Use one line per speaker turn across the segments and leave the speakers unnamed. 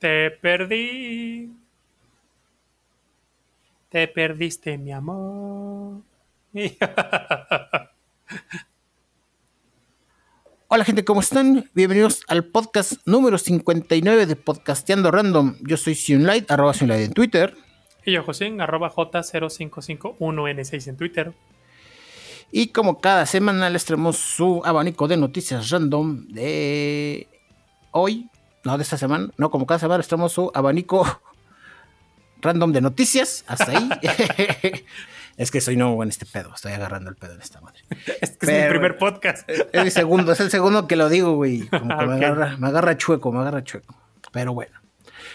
Te perdí. Te perdiste, mi amor.
Hola gente, ¿cómo están? Bienvenidos al podcast número 59 de Podcasteando Random. Yo soy Sunlight, arroba Sunlight en Twitter.
Y yo, José, arroba J0551N6 en Twitter.
Y como cada semana les traemos su abanico de noticias random de hoy, no de esta semana, no, como cada semana les traemos su abanico random de noticias, hasta ahí. es que soy nuevo en este pedo, estoy agarrando el pedo en esta madre.
es que es mi primer podcast.
es el segundo, es el segundo que lo digo, güey. Como que me, agarra, me agarra chueco, me agarra chueco. Pero bueno,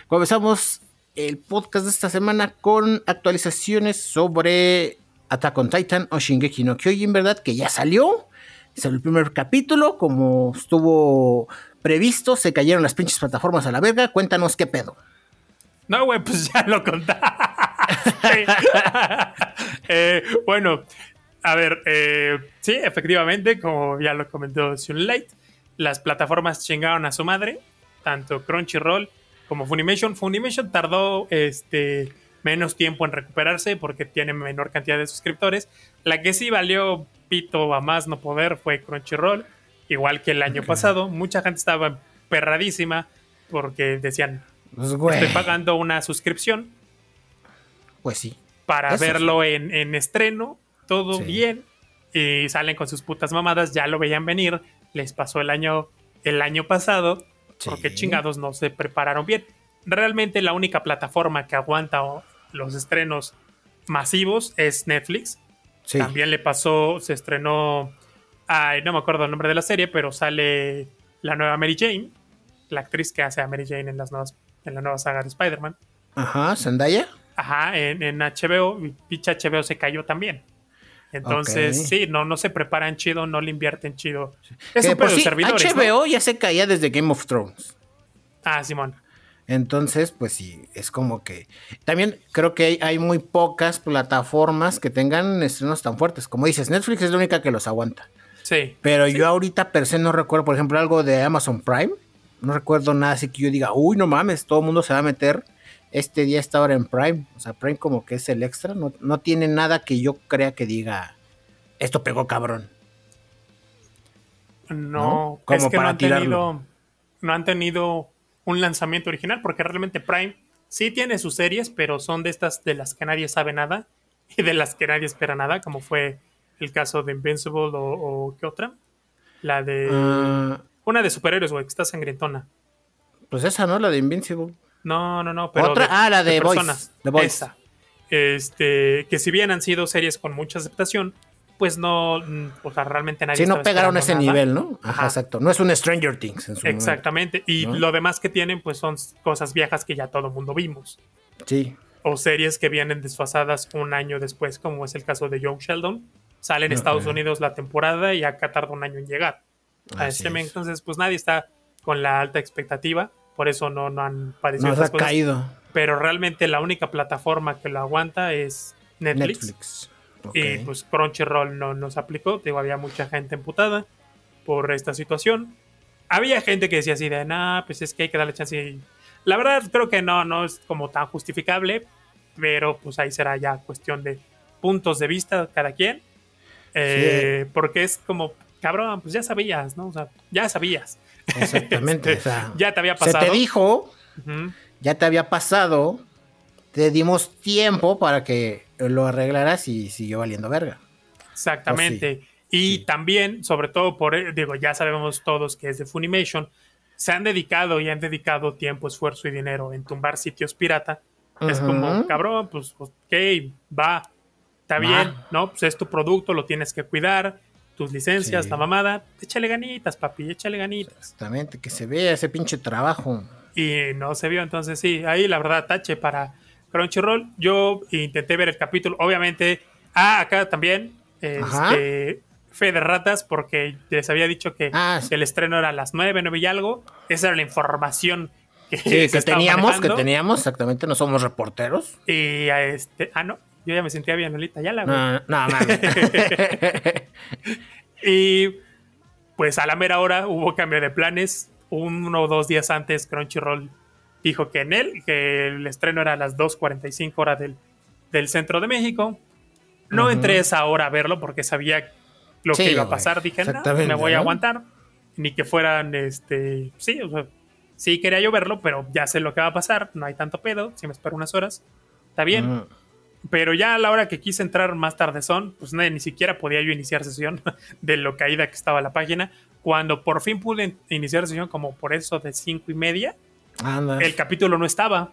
comenzamos el podcast de esta semana con actualizaciones sobre Attack on Titan o Shingeki no Kyojin, ¿verdad? Que ya salió. Es el primer capítulo, como estuvo previsto, se cayeron las pinches plataformas a la verga. Cuéntanos qué pedo.
No, güey, pues ya lo contaste. eh, bueno, a ver, eh, sí, efectivamente, como ya lo comentó Sunlight, las plataformas chingaron a su madre, tanto Crunchyroll como Funimation. Funimation tardó este, menos tiempo en recuperarse porque tiene menor cantidad de suscriptores. La que sí valió pito a más no poder fue Crunchyroll, igual que el año pasado. Mucha gente estaba perradísima porque decían,
Pues,
estoy pagando una suscripción
Pues sí.
para
Eso
verlo en, en estreno, todo
Sí.
bien, y salen con sus putas mamadas, ya lo veían venir, les pasó el año, el año pasado, porque chingados no se prepararon bien. Realmente la única plataforma que aguanta los estrenos masivos es Netflix. También le pasó, se estrenó, ay, no me acuerdo el nombre de la serie, pero sale la nueva Mary Jane, la actriz que hace a Mary Jane en, las nuevas, en la nueva saga de Spider-Man.
Ajá, Zendaya.
Ajá, en, en HBO, y pinche HBO se cayó también. Entonces, sí, no, no se preparan chido, no le invierten chido. Es un pedo
sí,
servidores, ¿no?
HBO ya se caía desde Game of Thrones.
Ah, Simón.
Entonces, pues sí, es como que. También creo que hay, hay muy pocas plataformas que tengan estrenos tan fuertes. Como dices, Netflix es la única que los aguanta.
Sí.
Pero yo ahorita per se no recuerdo, por ejemplo, algo de Amazon Prime. No recuerdo nada así que yo diga, uy, no mames, todo el mundo se va a meter este día, esta hora en Prime. O sea, Prime como que es el extra. No, no tiene nada que yo crea que diga, esto pegó cabrón.
No,
¿No?
es
Como
que no
para
tenido,
tirarlo.
no han tenido un lanzamiento original, porque realmente Prime sí tiene sus series, pero son de estas de las que nadie sabe nada y de las que nadie espera nada, como fue el caso de Invincible o, o ¿qué otra? La de...
Ah,
Una de superhéroes, güey, que está sangrientona.
pues esa, ¿no? La de Invincible.
No, no, no, pero.
Otra- ah, la de Boys,
personas.
The Boys.
Esa. Este, que si bien han sido series con mucha aceptación, pues no, mm, o sea, realmente nadie.
Sí, no pegaron ese
nada.
nivel, ¿no? Ajá,
Ajá.
exacto. No es un Stranger Things en su momento.
Exactamente. Y
¿no?
lo demás que tienen, pues son cosas viejas que ya todo el mundo vimos.
Sí.
O series que vienen desfasadas un año después, como es el caso de Young Sheldon. Sale en
Ok.
Estados Unidos la temporada y acá tarda un año en llegar. A
Así
streaming.
es.
Entonces, pues nadie está con la alta expectativa. Por eso no, no han padecido esas
ha
cosas.
caído
pero realmente la única plataforma que lo aguanta es Netflix.
Netflix.
Y
Ok.
pues Crunchyroll no nos aplicó. Digo, había mucha gente emputada por esta situación. Había gente que decía así de, nah, pues es que hay que darle chance. Y la verdad creo que no, no es como tan justificable, pero pues ahí será ya cuestión de puntos de vista de cada quien. Eh, Porque es como, cabrón, pues ya sabías, ¿no? O sea, ya sabías.
Exactamente.
Este,
o sea,
ya te había
se
pasado.
te dijo, ya te había pasado, te dimos tiempo para que lo arreglaras y siguió valiendo verga.
Exactamente. Y
sí.
también, sobre todo por, eh, digo, ya sabemos todos que es de Funimation, se han dedicado y han dedicado tiempo, esfuerzo y dinero en tumbar sitios pirata. Es como, cabrón, pues, ok, va, está bien, ¿no? Pues es tu producto, lo tienes que cuidar, tus licencias,
Sí.
la mamada, échale ganitas, papi, échale ganitas.
Exactamente, que se vea ese pinche trabajo.
Y no se vio, entonces sí, ahí la verdad, tache para Crunchyroll. Yo intenté ver el capítulo, obviamente. Ah, acá también, este, fe de ratas, porque les había dicho que
Ah, sí.
el estreno era a las 9, 9 y algo. Esa era la información que,
Sí, que teníamos, que teníamos, exactamente, no somos reporteros.
Y a este, ah, no, yo ya me sentía bien, Lolita, ya la.
No, no, mames.
Y pues a la mera hora hubo cambio de planes. Uno o dos días antes Crunchyroll dijo que en él, que el estreno era a las 2.45 horas del, del centro de México. No entré esa hora a verlo porque sabía lo que iba a pasar. Dije, no, me voy a aguantar. Ni que fueran, este, sí, o sea, sí quería yo verlo, pero ya sé lo que va a pasar. No hay tanto pedo. Si me espero unas horas, está bien. Pero ya a la hora que quise entrar más tarde son, pues ni siquiera podía yo iniciar sesión de lo caída que estaba la página. Cuando por fin pude iniciar sesión, como por eso de cinco y media, el capítulo no estaba.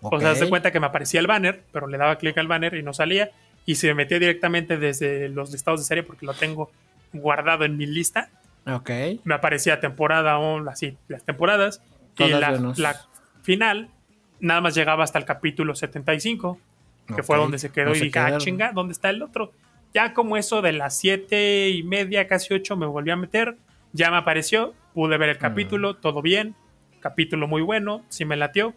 O sea, se cuenta que me aparecía el banner, pero le daba clic al banner y no salía. Y se me metía directamente desde los listados de serie porque lo tengo guardado en mi lista.
Ok.
Me aparecía temporada o así, las temporadas. y la, final nada más llegaba hasta el capítulo 75, que fue donde se quedó. y dije, ah, chinga, ¿dónde está el otro? Ya como eso de las siete y media, casi ocho, me volví a meter. Ya me apareció, pude ver el mm. capítulo, todo bien capítulo muy bueno, sí me latió,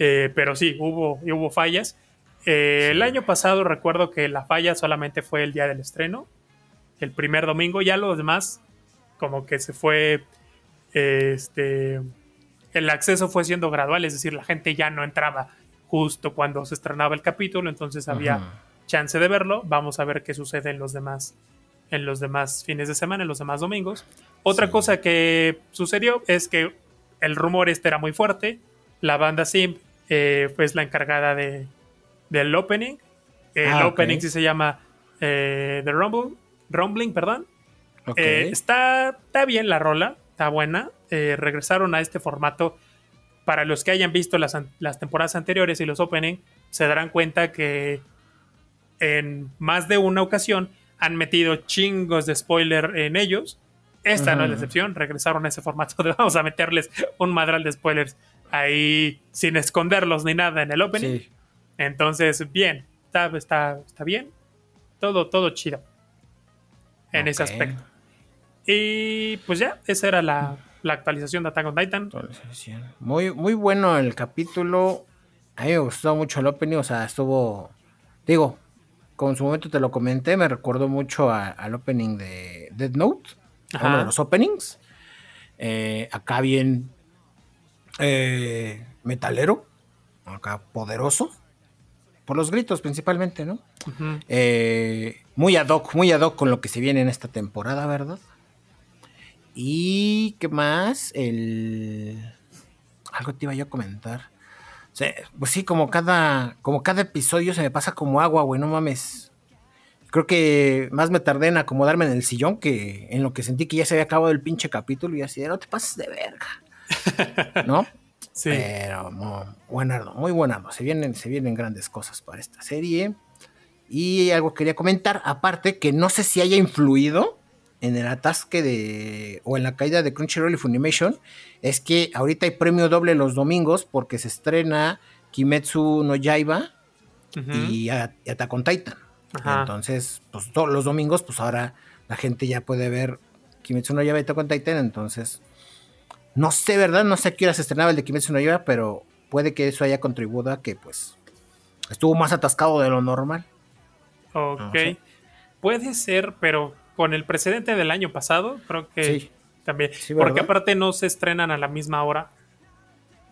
eh, pero sí, hubo, hubo fallas. Eh, el año pasado recuerdo que la falla solamente fue el día del estreno, el primer domingo, ya los demás como que se fue, este, el acceso fue siendo gradual, es decir, la gente ya no entraba justo cuando se estrenaba el capítulo, entonces había chance de verlo. Vamos a ver qué sucede en los demás, en los demás fines de semana, en los demás domingos. Otra cosa que sucedió es que el rumor este era muy fuerte. La banda Simp eh, fue la encargada de, del opening. El ah, opening sí se llama eh, The Rumble, Rumbling, perdón. Eh, está, está bien la rola, está buena. regresaron a este formato. Para los que hayan visto las, las temporadas anteriores y los opening, se darán cuenta que en más de una ocasión han metido chingos de spoiler en ellos esta no es la excepción, regresaron a ese formato de vamos a meterles un madral de spoilers ahí sin esconderlos ni nada en el opening. Entonces, bien, está, está, está bien. Todo, todo chido en ese aspecto. Y pues ya, esa era la, actualización de Attack on Titan.
Muy, muy bueno el capítulo. A mí me gustó mucho el opening, o sea, estuvo, digo, como en su momento te lo comenté, me recordó mucho al opening de Dead Note uno de los openings. Eh, acá bien eh, metalero, acá poderoso, por los gritos principalmente, ¿no? Eh, muy ad hoc, muy ad hoc con lo que se viene en esta temporada, ¿verdad? Y qué más, el algo te iba yo a comentar. pues sí, como cada, como cada episodio se me pasa como agua, güey, no mames creo que más me tardé en acomodarme en el sillón que en lo que sentí que ya se había acabado el pinche capítulo y así, no te pases de verga. ¿No?
Sí.
Pero muy buenardo, muy buenardo. Se vienen, se vienen grandes cosas para esta serie. Y algo quería comentar, aparte que no sé si haya influido en el atasque de o en la caída de Crunchyroll y Funimation, es que ahorita hay premio doble los domingos porque se estrena Kimetsu no Yaiba y, Attack on Titan. Entonces, pues todos los domingos, pues ahora la gente ya puede ver Kimetsu no Yaiba y con Titan, entonces no sé, ¿verdad? No sé a qué hora se estrenaba el de Kimetsu no Yaiba, pero puede que eso haya contribuido a que pues estuvo más atascado de lo normal.
Ok. Puede ser, pero con el precedente del año pasado, creo que también. porque aparte no se estrenan a la misma hora.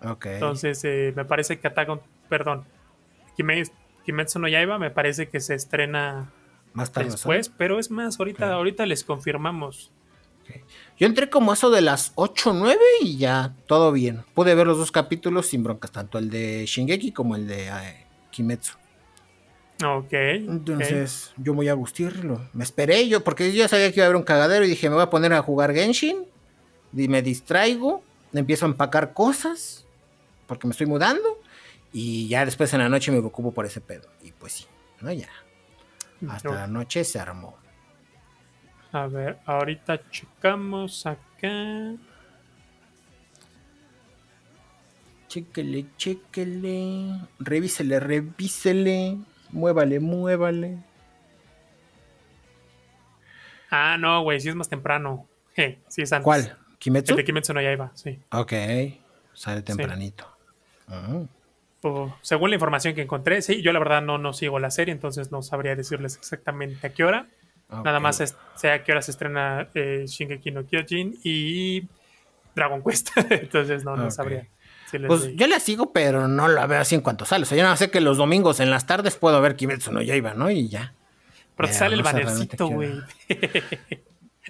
Ok.
Entonces, eh, me parece que Attack perdón, Kimetsu Kimetsu no Yaiba me parece que se estrena
más tarde
después, pero es más, ahorita, ahorita les confirmamos.
Yo entré como eso de las 8 o 9 y ya todo bien. Pude ver los dos capítulos sin broncas, tanto el de Shingeki como el de eh, Kimetsu.
Ok.
Entonces yo voy a gustirlo. Me esperé yo, porque yo sabía que iba a haber un cagadero y dije, me voy a poner a jugar Genshin. Y me distraigo, empiezo a empacar cosas, porque me estoy mudando. Y ya después en la noche me ocupo por ese pedo. Y pues sí, ¿no? Ya. Hasta la noche se armó.
A ver, ahorita checamos acá.
Chéquele, chéquele. Revísele, revísele. Muévale, muévale.
Ah, no, güey, sí es más temprano. sí es antes.
¿Cuál?
¿Kimetsu? El de Kimetsu no iba, sí.
Ok, sale tempranito. Ah
según la información que encontré, sí, yo la verdad no, no sigo la serie, entonces no sabría decirles exactamente a qué hora. Nada más sé a qué hora se estrena eh, Shingeki no Kyojin y Dragon Quest. entonces no, no sabría.
Pues yo la sigo, pero no la veo así en cuanto sale. O sea, yo no sé que los domingos en las tardes puedo ver Kimetsu no iba, ¿no? Y ya.
Pero te sale el bannercito, güey.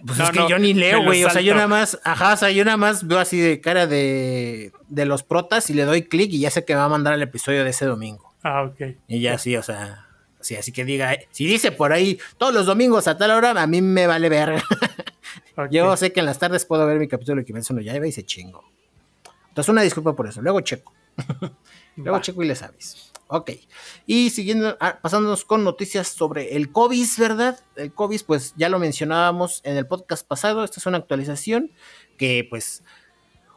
Pues es que yo ni leo, güey. O sea, yo nada más, ajá, o sea, yo nada más veo así de cara de, de los protas y le doy clic y ya sé que me va a mandar el episodio de ese domingo.
Ah, ok.
Y ya sí, o sea, sí, así que diga, si dice por ahí todos los domingos a tal hora, a mí me vale ver. Yo sé que en las tardes puedo ver mi capítulo de Kimetsu no Yaiba y se chingo. Entonces, una disculpa por eso. Luego checo. Luego checo y les aviso. Ok. Y siguiendo, ah, pasándonos con noticias sobre el COVID, ¿verdad? El COVID, pues ya lo mencionábamos en el podcast pasado. Esta es una actualización que, pues,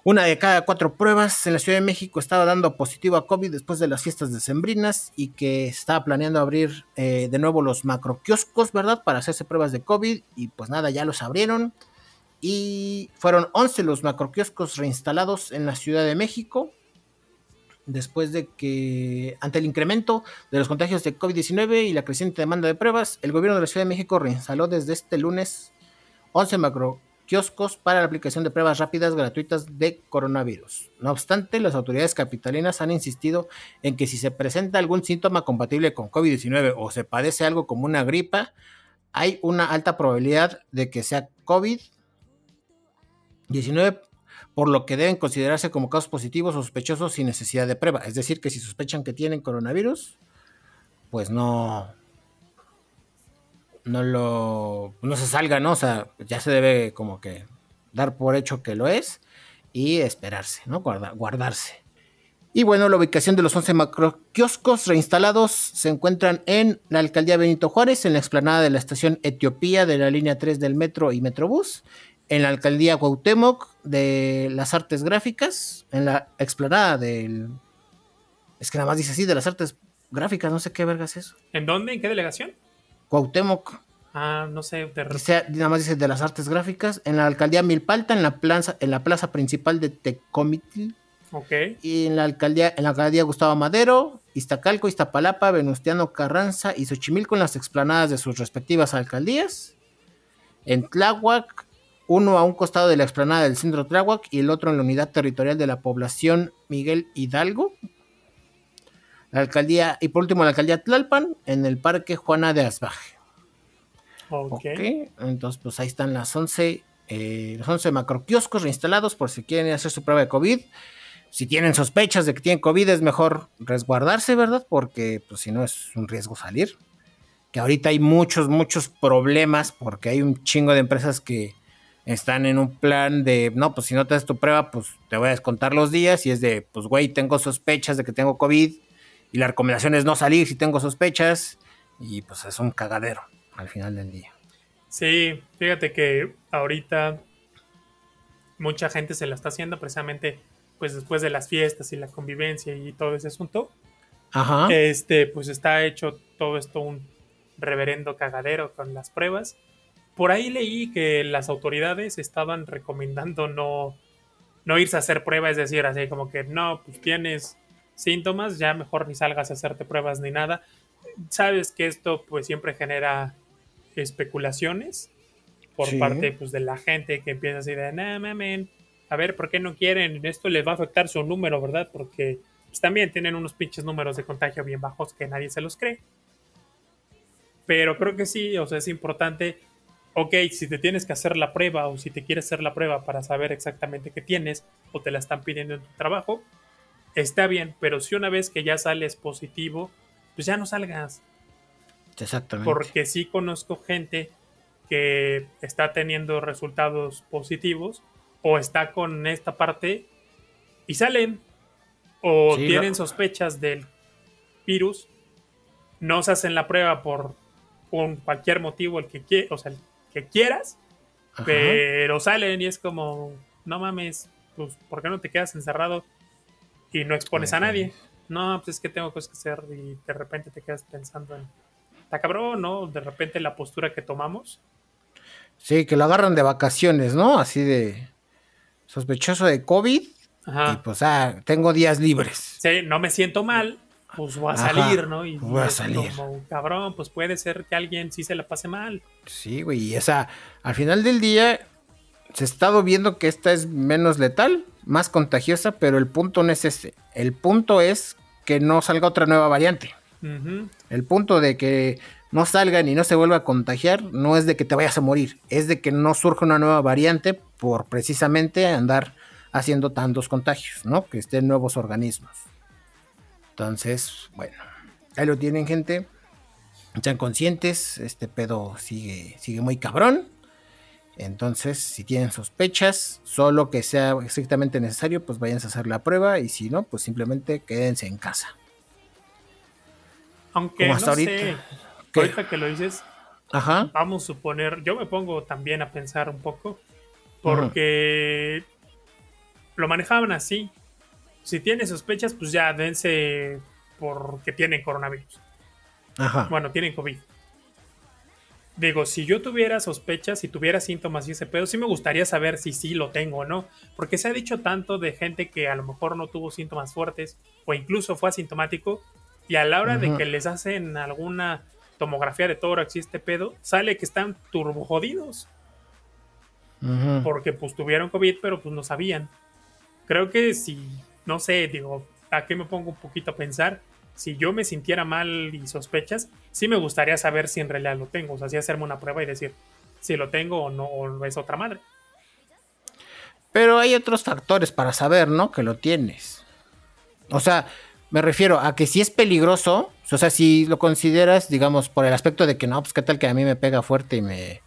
una de cada cuatro pruebas en la Ciudad de México estaba dando positivo a COVID después de las fiestas decembrinas y que estaba planeando abrir eh, de nuevo los macroquioscos, ¿verdad? Para hacerse pruebas de COVID y pues nada, ya los abrieron. Y fueron 11 los macroquioscos reinstalados en la Ciudad de México después de que, ante el incremento de los contagios de COVID-19 y la creciente demanda de pruebas, el gobierno de la Ciudad de México reinstaló desde este lunes 11 macroquioscos para la aplicación de pruebas rápidas gratuitas de coronavirus. No obstante, las autoridades capitalinas han insistido en que si se presenta algún síntoma compatible con COVID-19 o se padece algo como una gripa, hay una alta probabilidad de que sea COVID-19 por lo que deben considerarse como casos positivos o sospechosos sin necesidad de prueba. Es decir, que si sospechan que tienen coronavirus, pues no, no lo, no se salga, ¿no? O sea, ya se debe como que dar por hecho que lo es y esperarse, ¿no? guardarse. Y bueno, la ubicación de los 11 macroquioscos reinstalados se encuentran en la alcaldía Benito Juárez, en la explanada de la estación Etiopía de la línea 3 del metro y Metrobús, en la alcaldía Cuauhtémoc de las artes gráficas, en la explanada del... Es que nada más dice así, de las artes gráficas, no sé qué vergas es eso.
¿En dónde? ¿En qué delegación?
Cuauhtémoc.
Ah, no sé.
nada más dice de las artes gráficas, en la alcaldía Milpalta, en la plaza, en la plaza principal de Tecomitl.
Ok.
Y en la alcaldía, en la alcaldía Gustavo Madero, Iztacalco, Iztapalapa, Venustiano Carranza y Xochimilco en las explanadas de sus respectivas alcaldías. En Tláhuac, uno a un costado de la explanada del centro Tláhuac y el otro en la unidad territorial de la población Miguel Hidalgo. La alcaldía, y por último la alcaldía Tlalpan, en el parque Juana de Asbaje.
Ok.
Entonces, pues ahí están las 11, eh, los 11 macroquioscos reinstalados por si quieren hacer su prueba de COVID. Si tienen sospechas de que tienen COVID, es mejor resguardarse, ¿verdad? Porque, pues si no, es un riesgo salir. Que ahorita hay muchos, muchos problemas porque hay un chingo de empresas que están en un plan de, no, pues si no te das tu prueba, pues te voy a descontar los días y es de, pues güey, tengo sospechas de que tengo COVID y la recomendación es no salir si tengo sospechas y pues es un cagadero al final del día.
Sí, fíjate que ahorita mucha gente se la está haciendo precisamente pues después de las fiestas y la convivencia y todo ese asunto.
Ajá.
Este, pues está hecho todo esto un reverendo cagadero con las pruebas por ahí leí que las autoridades estaban recomendando no, no irse a hacer pruebas, es decir, así como que no, pues tienes síntomas, ya mejor ni salgas a hacerte pruebas ni nada. Sabes que esto pues siempre genera especulaciones por parte pues, de la gente que empieza así de, no mamen, a ver, ¿por qué no quieren? Esto les va a afectar su número, ¿verdad? Porque pues, también tienen unos pinches números de contagio bien bajos que nadie se los cree. Pero creo que sí, o sea, es importante ok, si te tienes que hacer la prueba o si te quieres hacer la prueba para saber exactamente qué tienes o te la están pidiendo en tu trabajo, está bien, pero si una vez que ya sales positivo, pues ya no salgas.
Exactamente.
Porque sí conozco gente que está teniendo resultados positivos o está con esta parte y salen o tienen sospechas del virus, no se hacen la prueba por, por cualquier motivo el que o sea, quieras, pero salen y es como, no mames, pues, ¿por qué no te quedas encerrado y no expones a nadie? No, pues es que tengo cosas que hacer y de repente te quedas pensando en, está cabrón, ¿no? De repente la postura que tomamos.
Sí, que lo agarran de vacaciones, ¿no? Así de sospechoso de COVID. Y pues, ah, tengo días libres.
Sí, no me siento mal, pues voy a salir, ¿no? Y,
voy a salir.
Como, cabrón, pues puede ser que alguien sí se la pase mal.
Sí, güey, y esa, al final del día, se ha estado viendo que esta es menos letal, más contagiosa, pero el punto no es ese. El punto es que no salga otra nueva variante. El punto de que no salgan y no se vuelva a contagiar no es de que te vayas a morir, es de que no surja una nueva variante por precisamente andar haciendo tantos contagios, ¿no? Que estén nuevos organismos. Entonces, bueno, ahí lo tienen, gente. Sean conscientes, este pedo sigue, sigue muy cabrón. Entonces, si tienen sospechas, solo que sea estrictamente necesario, pues vayan a hacer la prueba y si no, pues simplemente quédense en casa.
Aunque no sé, ahorita que lo dices, vamos a suponer, yo me pongo también a pensar un poco, porque lo manejaban así. Si tiene sospechas, pues ya dense porque tienen coronavirus. Ajá. Bueno, tienen COVID. Digo, si yo tuviera sospechas, si tuviera síntomas y ese pedo, sí me gustaría saber si sí lo tengo o no. Porque se ha dicho tanto de gente que a lo mejor no tuvo síntomas fuertes o incluso fue asintomático. Y a la hora de que les hacen alguna tomografía de tórax y este pedo, sale que están turbo jodidos. Porque pues tuvieron COVID, pero pues no sabían. Creo que si, no sé, digo, ¿a qué me pongo un poquito a pensar? Si yo me sintiera mal y sospechas, sí me gustaría saber si en realidad lo tengo. O sea, sí hacerme una prueba y decir si lo tengo o no, o es otra madre.
Pero hay otros factores para saber, ¿no? Que lo tienes. O sea, me refiero a que si es peligroso, o sea, si lo consideras, digamos, por el aspecto de que no, pues qué tal que a mí me pega fuerte y me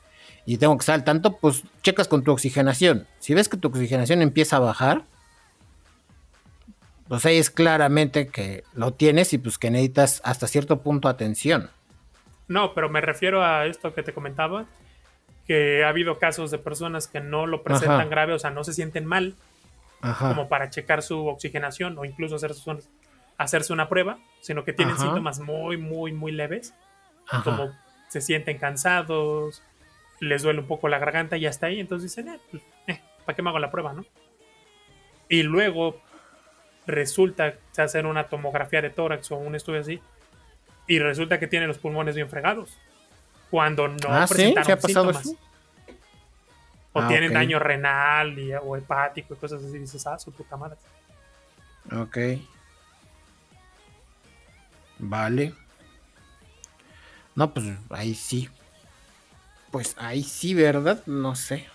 y tengo que estar al tanto, pues checas con tu oxigenación. Si ves que tu oxigenación empieza a bajar, pues ahí es claramente que lo tienes y pues que necesitas hasta cierto punto atención.
No, pero me refiero a esto que te comentaba, que ha habido casos de personas que no lo presentan grave, o sea, no se sienten mal, como para checar su oxigenación o incluso hacer sus hacerse una prueba, sino que tienen síntomas muy, muy, muy leves, como se sienten cansados, les duele un poco la garganta y hasta ahí, entonces dicen, eh, pues, eh, ¿para qué me hago la prueba, no? Y luego resulta se hacen una tomografía de tórax o un estudio así, y resulta que tienen los pulmones bien fregados, cuando no ah, presentaron síntomas. O ah, tienen daño renal y, o hepático y cosas así, dices, ah, su puta madre.
Ok. Vale. No, pues ahí sí. Pues ahí sí, ¿verdad? No sé.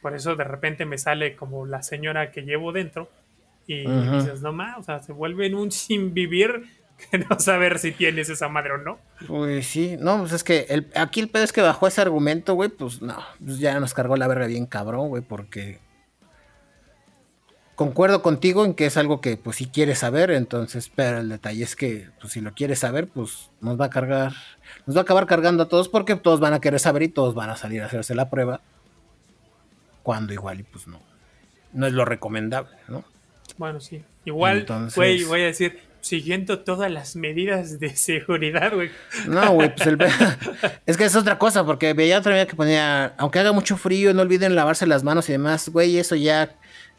Por eso de repente me sale como la señora que llevo dentro y dices, no más, o sea, se vuelve en un sin vivir que no saber si tienes esa madre o no.
Pues sí, no, pues es que el, aquí el pedo es que bajó ese argumento, güey, pues no, pues ya nos cargó la verga bien cabrón, güey, porque concuerdo contigo en que es algo que pues si quieres saber, entonces, pero el detalle es que pues si lo quieres saber, pues nos va a cargar, nos va a acabar cargando a todos porque todos van a querer saber y todos van a salir a hacerse la prueba. Cuando igual y pues no, no es lo recomendable, ¿no?
Bueno, sí. Igual, güey, voy a decir, siguiendo todas las medidas de seguridad, güey.
No, güey, pues el... es que es otra cosa, porque veía otra vez que ponía, aunque haga mucho frío, no olviden lavarse las manos y demás, güey, eso ya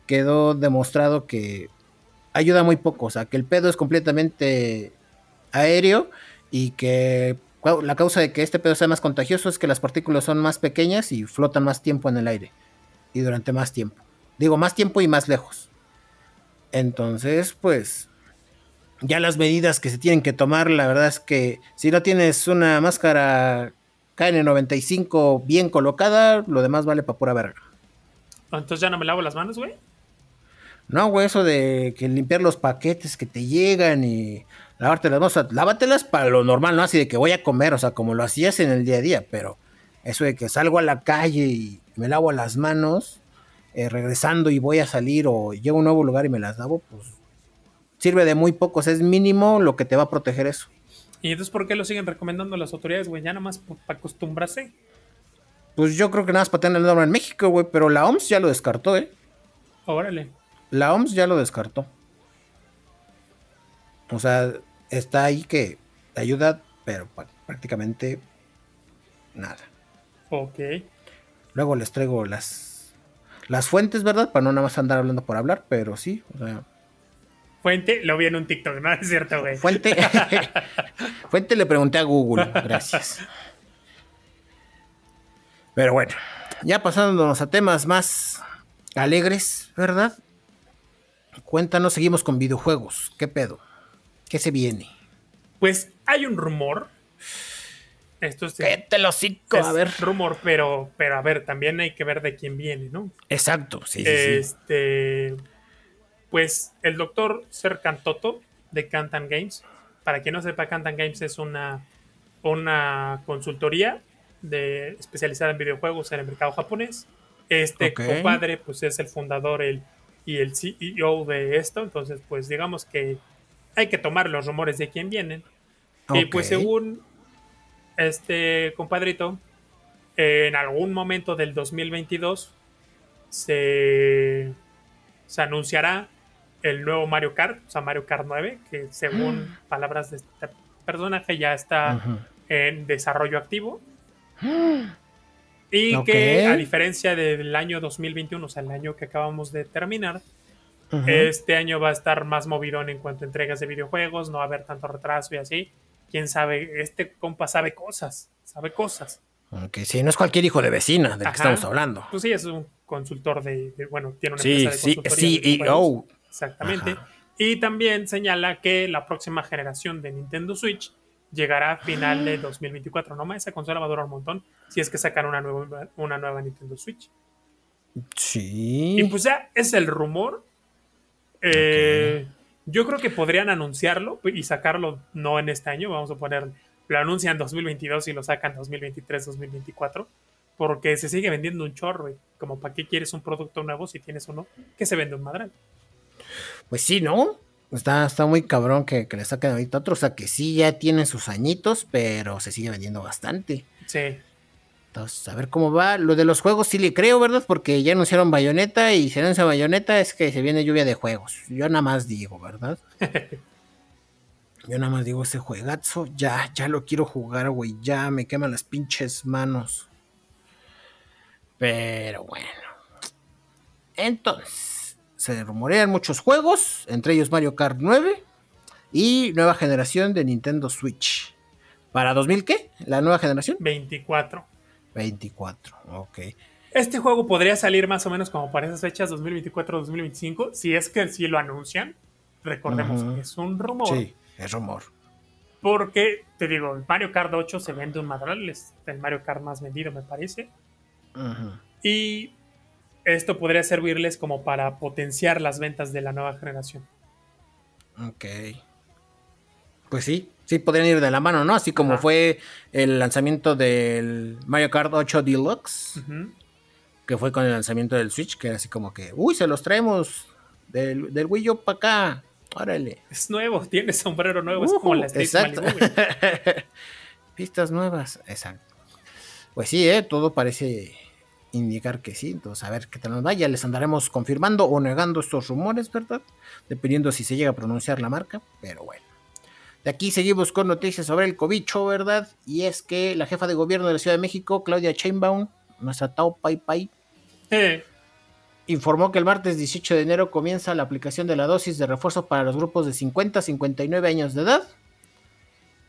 quedó demostrado que ayuda muy poco, o sea, que el pedo es completamente aéreo y que la causa de que este pedo sea más contagioso es que las partículas son más pequeñas y flotan más tiempo en el aire y durante más tiempo. Digo, más tiempo y más lejos. Entonces, pues, ya las medidas que se tienen que tomar, la verdad es que si no tienes una máscara KN95 bien colocada, lo demás vale para pura verga.
Entonces ya no me lavo las manos, güey.
No, güey, eso de que limpiar los paquetes que te llegan y lavarte las manos, lávatelas para lo normal, ¿no? Así de que voy a comer, o sea, como lo hacías en el día a día, pero eso de que salgo a la calle y me lavo las manos, eh, regresando y voy a salir o llego a un nuevo lugar y me las lavo, pues sirve de muy poco, o sea, es mínimo lo que te va a proteger eso.
¿Y entonces por qué lo siguen recomendando las autoridades, güey? Ya nada más para acostumbrarse.
Pues yo creo que nada más para tener el nombre en México, güey, pero la OMS ya lo descartó, ¿eh?
Órale.
La OMS ya lo descartó. O sea, está ahí que te ayuda, pero prácticamente nada.
Ok.
Luego les traigo las, las fuentes, ¿verdad? Para no nada más andar hablando por hablar, pero sí, o sea.
Fuente, lo vi en un TikTok, ¿no? Es cierto, güey.
Fuente. Fuente le pregunté a Google, gracias. Pero bueno, ya pasándonos a temas más alegres, ¿verdad? Cuéntanos, seguimos con videojuegos. ¿Qué pedo? ¿Qué se viene?
Pues hay un rumor. Esto es,
te lo cico,
es
a ver.
rumor, pero, pero a ver, también hay que ver de quién viene, ¿no?
Exacto, sí, sí, sí.
Este, pues el doctor Serkan Toto de Cantan Games. Para quien no sepa, Cantan Games es una, una consultoría de, especializada en videojuegos en el mercado japonés. Este
Ok.
compadre, pues es el fundador el, y el CEO de esto. Entonces, pues digamos que hay que tomar los rumores de quién vienen. Y pues según este compadrito, en algún momento del 2022 se, se anunciará el nuevo Mario Kart, o sea, Mario Kart 9, que según palabras de este personaje ya está en desarrollo activo. Y
Ok.
que a diferencia del año 2021, o sea, el año que acabamos de terminar, este año va a estar más movidón en cuanto a entregas de videojuegos, no va a haber tanto retraso y así. Quién sabe, este compa sabe cosas, sabe cosas.
Ok, sí, no es cualquier hijo de vecina del
Ajá.
que estamos hablando.
Pues sí, es un consultor de, de- bueno, tiene una
Sí,
empresa de
sí,
consultoría videojuegos.
CEO.
Exactamente.
Ajá.
Y también señala que la próxima generación de Nintendo Switch llegará a final de 2024. No más, esa consola va a durar un montón si es que sacan una nueva, una nueva Nintendo Switch.
Sí.
Y pues ya es el rumor. Eh, Yo creo que podrían anunciarlo y sacarlo no en este año. Vamos a poner, lo anuncian 2022 y lo sacan 2023, 2024. Porque se sigue vendiendo un chorro. y Como para qué quieres un producto nuevo si tienes uno que se vende un madral.
Pues sí, ¿no? Está, está muy cabrón que, que le saquen ahorita otro. O sea, que sí ya tiene sus añitos, pero se sigue vendiendo bastante.
Sí.
Entonces, a ver cómo va. Lo de los juegos sí le creo, ¿verdad? Porque ya anunciaron Bayonetta y si anuncia Bayonetta es que se viene lluvia de juegos. Yo nada más digo, ¿verdad? Yo nada más digo ese juegazo. Ya, ya lo quiero jugar, güey. Ya me queman las pinches manos. Pero bueno. Entonces, se rumorean muchos juegos, entre ellos Mario Kart 9 y nueva generación de Nintendo Switch. ¿Para 2000 qué? ¿La nueva generación?
24.
24, ok.
Este juego podría salir más o menos como para esas fechas 2024-2025. Si es que sí lo anuncian. Recordemos que es un rumor.
Sí, es rumor.
Porque, te digo, el Mario Kart 8 se vende un madral. Es el Mario Kart más vendido, me parece. Y esto podría servirles como para potenciar las ventas de la nueva generación.
Ok. Pues sí, sí podrían ir de la mano, ¿no? Así como
Ajá.
fue el lanzamiento del Mario Kart 8 Deluxe, que fue con el lanzamiento del Switch, que era así como que, uy, se los traemos del, del Wii U para acá. Órale.
Es nuevo, tiene sombrero nuevo. es como la
Ujú,
Stacy
exacto. Pistas nuevas, exacto. Pues sí, ¿eh? todo parece indicar que sí. Entonces, a ver qué tal nos vaya. Les andaremos confirmando o negando estos rumores, ¿verdad? Dependiendo si se llega a pronunciar la marca. Pero bueno. De aquí seguimos con noticias sobre el cobicho, ¿verdad? Y es que la jefa de gobierno de la Ciudad de México, Claudia Sheinbaum, nuestra Tao Pai Pai,
Eh,
informó que el martes 18 de enero comienza la aplicación de la dosis de refuerzo para los grupos de 50 a 59 años de edad.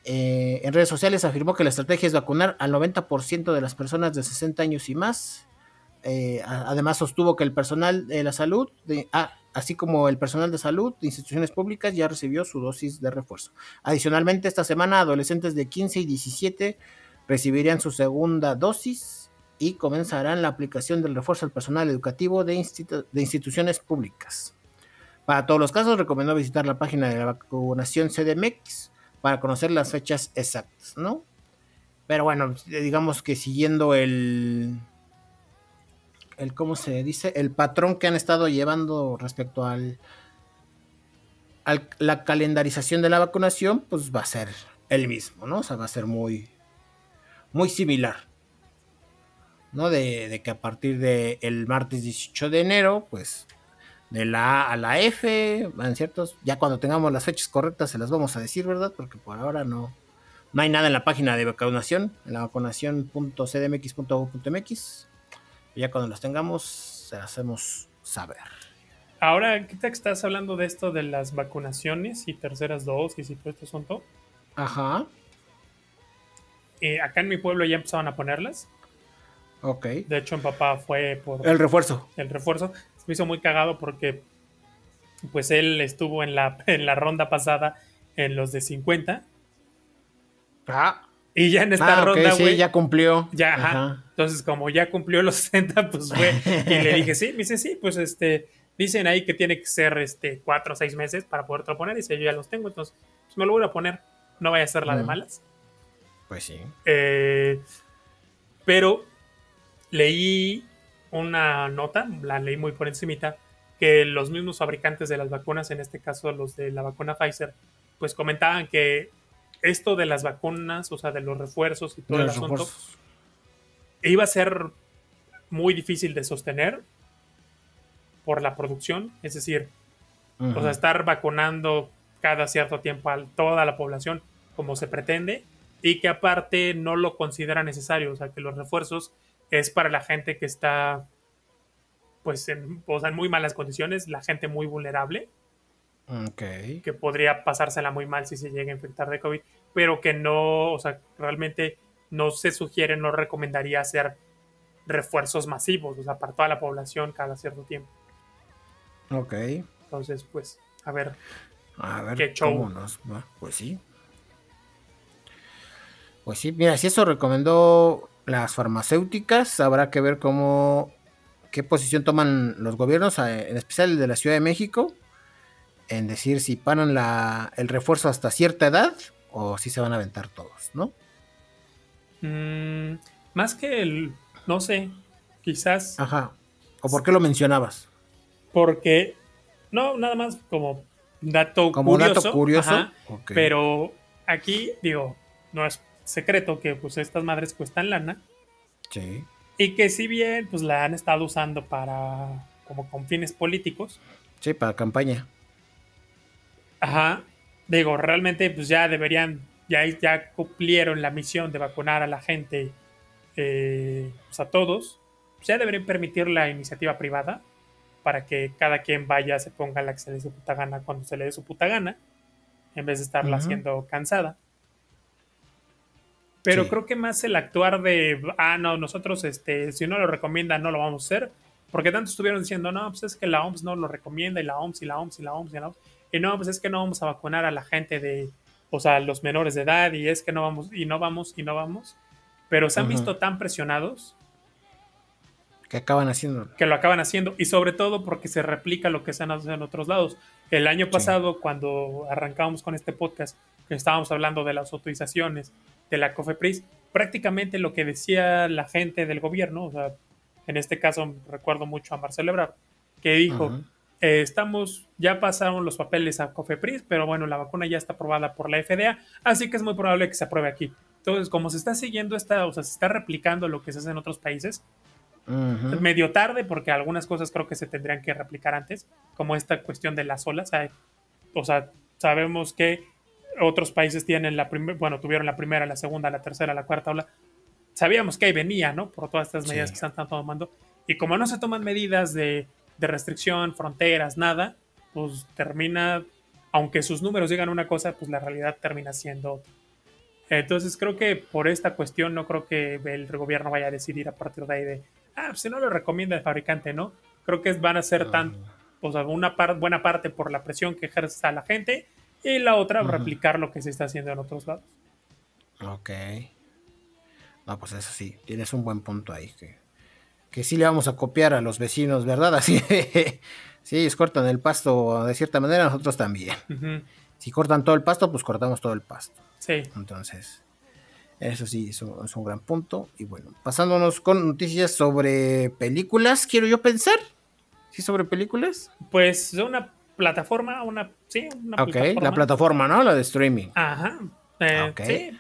Eh, en redes sociales afirmó que la estrategia es vacunar al 90% de las personas de 60 años y más. Eh, además sostuvo que el personal de la salud, ah, así como el personal de salud de instituciones públicas, ya recibió su dosis de refuerzo. Adicionalmente, esta semana adolescentes de 15 y 17 recibirían su segunda dosis y comenzarán la aplicación del refuerzo al personal educativo de, de instituciones públicas. Para todos los casos, recomendó visitar la página de la vacunación CDMX para conocer las fechas exactas, ¿no? Pero bueno, digamos que siguiendo el, el ¿cómo se dice? El patrón que han estado llevando respecto al, la calendarización de la vacunación, pues va a ser el mismo, ¿no? O sea, va a ser muy, muy similar. ¿No? De, de que a partir del martes 18 de enero, pues de la A a la F, van ciertos. Ya cuando tengamos las fechas correctas se las vamos a decir, ¿verdad? Porque por ahora no, no hay nada en la página de vacunación, en la vacunación.cdmx.gov.mx. Ya cuando las tengamos, se las hacemos saber.
ahora, ¿qué te estás hablando de esto de las vacunaciones y terceras dosis y todo este asunto?
Ajá.
Eh, acá en mi pueblo ya empezaban a ponerlas.
Ok.
De hecho, mi papá fue por
El refuerzo.
el refuerzo. Se me hizo muy cagado porque pues él estuvo en la, en la ronda pasada en los de 50
Ah,
y ya en esta
ah,
ronda,
sí,
güey,
ya cumplió.
Ya, ajá. Entonces, como ya cumplió los 60, pues fue. Y le dije, sí, me dice, sí, pues este. Dicen ahí que tiene que ser este cuatro o seis meses para poder poner. Dice, yo ya los tengo, entonces pues me lo voy a poner. No vaya a ser la de malas.
Pues sí.
Eh, pero leí una nota, la leí muy por encimita, que los mismos fabricantes de las vacunas, en este caso los de la vacuna Pfizer, pues comentaban que esto de las vacunas, o sea, de los refuerzos y todo el
Los
asunto,
refuerzos.
iba a ser muy difícil de sostener por la producción, es decir, o sea, estar vacunando cada cierto tiempo a toda la población como se pretende y que aparte no lo considera necesario, o sea, que los refuerzos es para la gente que está pues en, o sea, en muy malas condiciones, la gente muy vulnerable, Que podría pasársela muy mal si se llega a infectar de COVID, pero que no, o sea, realmente no se sugiere, no recomendaría hacer refuerzos masivos, o sea, para toda la población cada cierto tiempo.
Ok.
Entonces, pues, a ver,
A ver
Qué show.
cómo nos va. Pues sí. Pues sí, mira, si eso recomendó las farmacéuticas, habrá que ver cómo qué posición toman los gobiernos, eh, en especial el de la Ciudad de México, en decir si paran la, el refuerzo hasta cierta edad o si se van a aventar todos, ¿no?
Mm, más que el, no sé, quizás
Ajá. ¿O por qué lo mencionabas?
porque, no, nada más como dato
Como
curioso.
dato curioso.
ajá. Pero aquí, digo, no es secreto que pues estas madres cuestan lana
Sí.
y que si bien pues la han estado usando para, como con fines políticos,
Sí, para campaña.
Ajá. Digo, realmente pues ya deberían, ya, ya cumplieron la misión de vacunar a la gente, eh, pues a todos. Pues ya deberían permitir la iniciativa privada para que cada quien vaya, se ponga la que se le dé su puta gana cuando se le dé su puta gana, en vez de estarla haciendo cansada. Pero
Sí.
creo que más el actuar de, ah, no, nosotros, este, si no lo recomiendan, no lo vamos a hacer. Porque tanto estuvieron diciendo, no, pues es que la OMS no lo recomienda, y la OMS, y la OMS, y la OMS, y la OMS. Y no, pues es que no vamos a vacunar a la gente de, o sea, los menores de edad, y es que no vamos, y no vamos, y no vamos. Pero se han visto tan presionados
Que acaban haciendo.
que lo acaban haciendo, y sobre todo porque se replica lo que se han hecho en otros lados. El año pasado, cuando arrancábamos con este podcast, que estábamos hablando de las autorizaciones de la COFEPRIS, prácticamente lo que decía la gente del gobierno, o sea, en este caso recuerdo mucho a Marcelo Ebrard, que dijo. Eh, estamos, ya pasaron los papeles a COFEPRIS, pero bueno, la vacuna ya está aprobada por la FDA, así que es muy probable que se apruebe aquí. Entonces, como se está siguiendo esta, o sea, se está replicando lo que se hace en otros países,
Ujú.
medio tarde porque algunas cosas creo que se tendrían que replicar antes, como esta cuestión de las olas. O sea, sabemos que otros países tienen la primera, bueno, tuvieron la primera, la segunda, la tercera, la cuarta ola. Sabíamos que ahí venía, ¿no? Por todas estas medidas
Sí.
que se están tomando. Y como no se toman medidas de, de restricción, fronteras, nada, pues termina, aunque sus números digan una cosa, pues la realidad termina siendo otra. Entonces creo que por esta cuestión no creo que el gobierno vaya a decidir a partir de ahí de, ah, pues si no lo recomienda el fabricante, ¿no? Creo que van a ser tan, o sea, una par- buena parte por la presión que ejerce a la gente y la otra
Ujú.
replicar lo que se está haciendo en otros lados.
Ok. No, pues eso sí, tienes un buen punto ahí. Que, que sí le vamos a copiar a los vecinos, ¿verdad? Así Si ellos cortan el pasto de cierta manera, nosotros también. Si cortan todo el pasto, pues cortamos todo el pasto.
Sí,
Entonces, eso sí, es un, es un gran punto. Y bueno, pasándonos con noticias sobre películas, quiero yo pensar. ¿Sí sobre películas?
pues una plataforma, una, sí, una
Ok, la plataforma, ¿no? La de streaming.
Ajá. eh,
Ok.
Sí,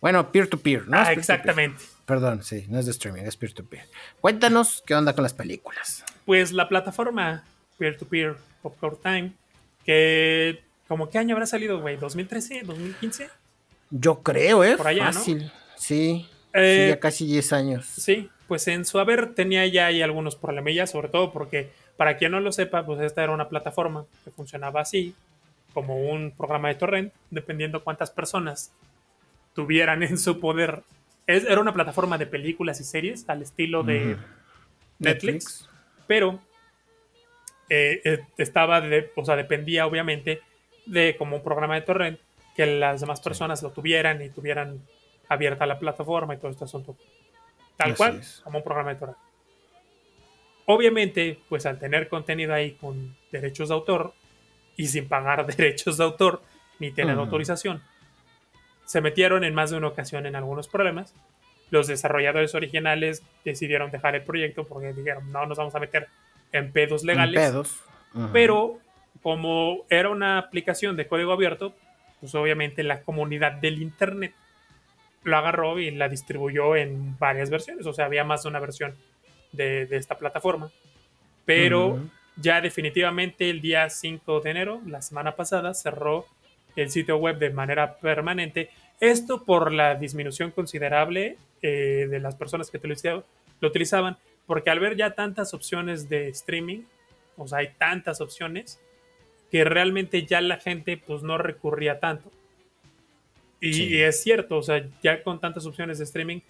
Bueno, peer-to-peer, ¿no?
Ah, exactamente.
Perdón, sí, no es de streaming, es peer-to-peer. Cuéntanos qué onda con las películas.
Pues la plataforma Peer-to-Peer Popcorn Time, que como qué año habrá salido, güey, 2013, 2015.
Yo creo, ¿eh?
Por allá, ¿no?
Fácil. Sí,
Eh,
sí, ya casi 10 años.
Sí, pues en su haber tenía ya ahí algunos problemillas, sobre todo porque, para quien no lo sepa, pues esta era una plataforma que funcionaba así, como un programa de torrent, dependiendo cuántas personas tuvieran en su poder era una plataforma de películas y series al estilo de Netflix, pero eh, eh, estaba, de, o sea, dependía obviamente de como un programa de torrent que las demás personas lo tuvieran y tuvieran abierta la plataforma y todo este asunto. Tal cual, como un programa de torrent. Obviamente, pues al tener contenido ahí con derechos de autor y sin pagar derechos de autor ni tener autorización, se metieron en más de una ocasión en algunos problemas. Los desarrolladores originales decidieron dejar el proyecto porque dijeron, no nos vamos a meter en pedos legales. pedos. Pero como era una aplicación de código abierto, pues obviamente la comunidad del Internet lo agarró y la distribuyó en varias versiones. O sea, había más de una versión de, esta plataforma. Pero ya definitivamente el día 5 de enero, la semana pasada, cerró el sitio web de manera permanente. Esto por la disminución considerable eh, de las personas que lo utilizaban, porque al ver ya tantas opciones de streaming, o sea, hay tantas opciones, que realmente ya la gente pues no recurría tanto. Y, es cierto, o sea, ya con tantas opciones de streaming,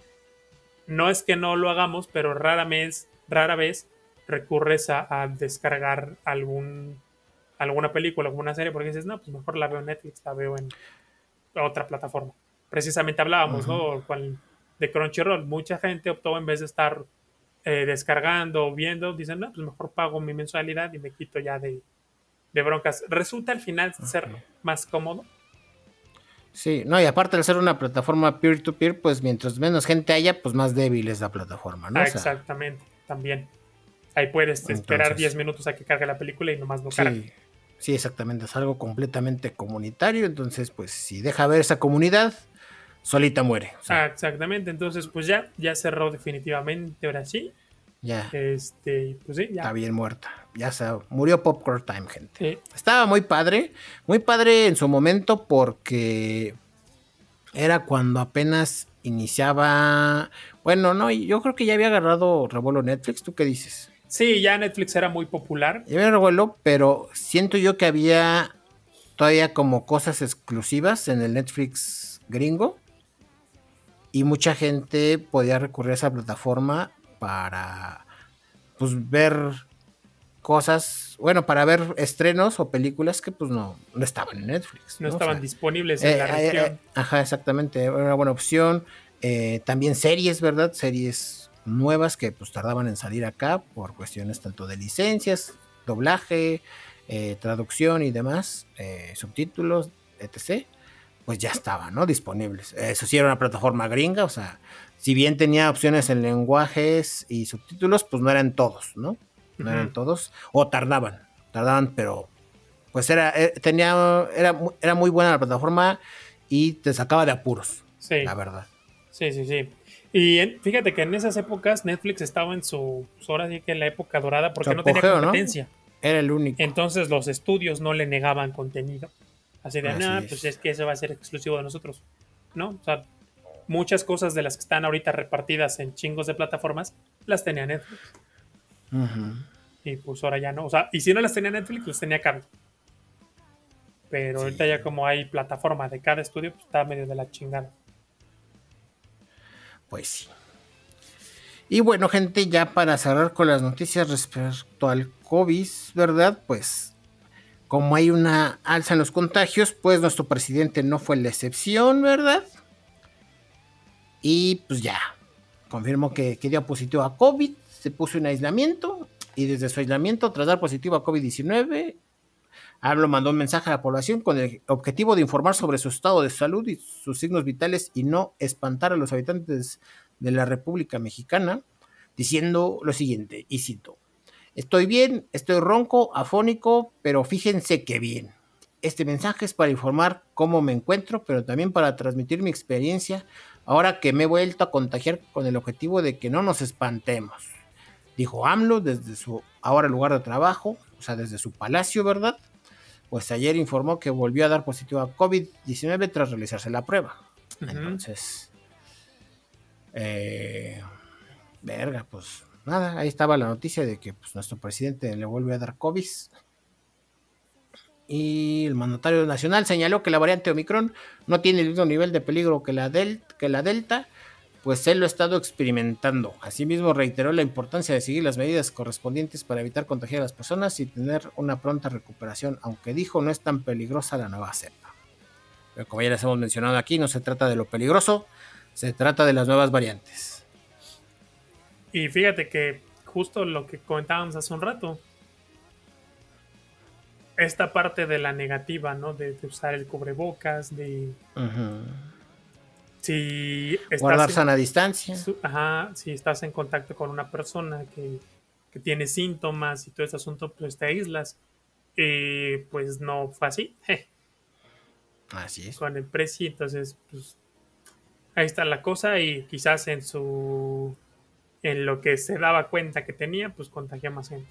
no es que no lo hagamos, pero rara vez, rara vez recurres a, descargar algún, alguna película, alguna serie, porque dices, no, pues mejor la veo en Netflix, la veo en otra plataforma. Precisamente hablábamos, ¿no? de Crunchyroll. Mucha gente optó en vez de estar eh, descargando o viendo, dicen, no, pues mejor pago mi mensualidad y me quito ya de, de broncas. Resulta al final ser más cómodo.
Sí, no, y aparte de ser una plataforma peer-to-peer, pues mientras menos gente haya, pues más débil es la plataforma, ¿no?
Ah, exactamente, también. Ahí puedes esperar 10 minutos a que cargue la película y nomás no cargue.
Sí, exactamente, es algo completamente comunitario, entonces pues si deja ver esa comunidad, solita muere.
ah, exactamente, entonces pues ya, ya cerró definitivamente, ahora sí.
Ya.
Este, pues sí, ya.
Está bien muerta. Ya se murió Popcorn Time, gente. Estaba muy padre. Muy padre en su momento porque era cuando apenas iniciaba. Bueno, no, yo creo que ya había agarrado revuelo Netflix. ¿Tú qué dices?
Sí, ya Netflix era muy popular.
Ya había revuelo, pero siento yo que había todavía como cosas exclusivas en el Netflix gringo. Y mucha gente podía recurrir a esa plataforma para pues ver cosas, bueno, para ver estrenos o películas que pues no, no estaban en Netflix.
No, estaban disponibles en la eh, eh, región.
ajá, exactamente, era una buena opción. Eh, también series, ¿verdad? Series nuevas que pues tardaban en salir acá por cuestiones tanto de licencias, doblaje, traducción y demás, subtítulos, etc. Pues ya estaban, ¿no? Disponibles. Eso sí era una plataforma gringa, o sea, si bien tenía opciones en lenguajes y subtítulos, pues no eran todos, ¿no? No eran todos. O tardaban, tardaban, pero pues era, eh, tenía, era, era muy buena la plataforma y te sacaba de apuros. Sí. La verdad.
Sí, sí, sí. Y fíjate que en esas épocas Netflix estaba en su, pues ahora sí que en la época dorada porque no tenía competencia.
Era el único.
Entonces los estudios no le negaban contenido. Así de, nada, pues es que eso va a ser exclusivo de nosotros. ¿No? O sea, muchas cosas de las que están ahorita repartidas en chingos de plataformas, las tenía Netflix. Y pues ahora ya no. O sea, y si no las tenía Netflix, las tenía cable. Pero ahorita ya como hay plataforma de cada estudio, pues está medio de la chingada.
Pues sí. Y bueno, gente, ya para cerrar con las noticias respecto al COVID, ¿verdad? Pues como hay una alza en los contagios, pues nuestro presidente no fue la excepción, ¿verdad? Y pues ya, confirmó que, dio positivo a COVID, se puso en aislamiento y desde su aislamiento, tras dar positivo a COVID-19, Hablo mandó un mensaje a la población con el objetivo de informar sobre su estado de salud y sus signos vitales y no espantar a los habitantes de la República Mexicana, diciendo lo siguiente, y cito, estoy bien, estoy ronco, afónico, pero fíjense que bien. Este mensaje es para informar cómo me encuentro, pero también para transmitir mi experiencia ahora que me he vuelto a contagiar con el objetivo de que no nos espantemos. Dijo AMLO desde su ahora lugar de trabajo, o sea, desde su palacio, ¿verdad? Pues ayer informó que volvió a dar positivo a COVID-19 tras realizarse la prueba. Entonces, eh, verga, pues nada, ahí estaba la noticia de que pues, nuestro presidente le vuelve a dar COVID y el mandatario nacional señaló que la variante Omicron no tiene el mismo nivel de peligro que la, que la Delta, pues él lo ha estado experimentando. Asimismo, reiteró la importancia de seguir las medidas correspondientes para evitar contagiar a las personas y tener una pronta recuperación, aunque dijo no es tan peligrosa la nueva cepa. Pero como ya les hemos mencionado aquí, no se trata de lo peligroso, se trata de las nuevas variantes.
Y fíjate que justo lo que comentábamos hace un rato, esta parte de la negativa, ¿no? De, usar el cubrebocas, de... Si
estás Guardar sana distancia.
Ajá, si estás en contacto con una persona que, tiene síntomas y todo ese asunto, pues te aíslas. Eh, pues no fue así.
Así es.
Con el precio, entonces, pues ahí está la cosa y quizás en su en lo que se daba cuenta que tenía, pues contagia más gente.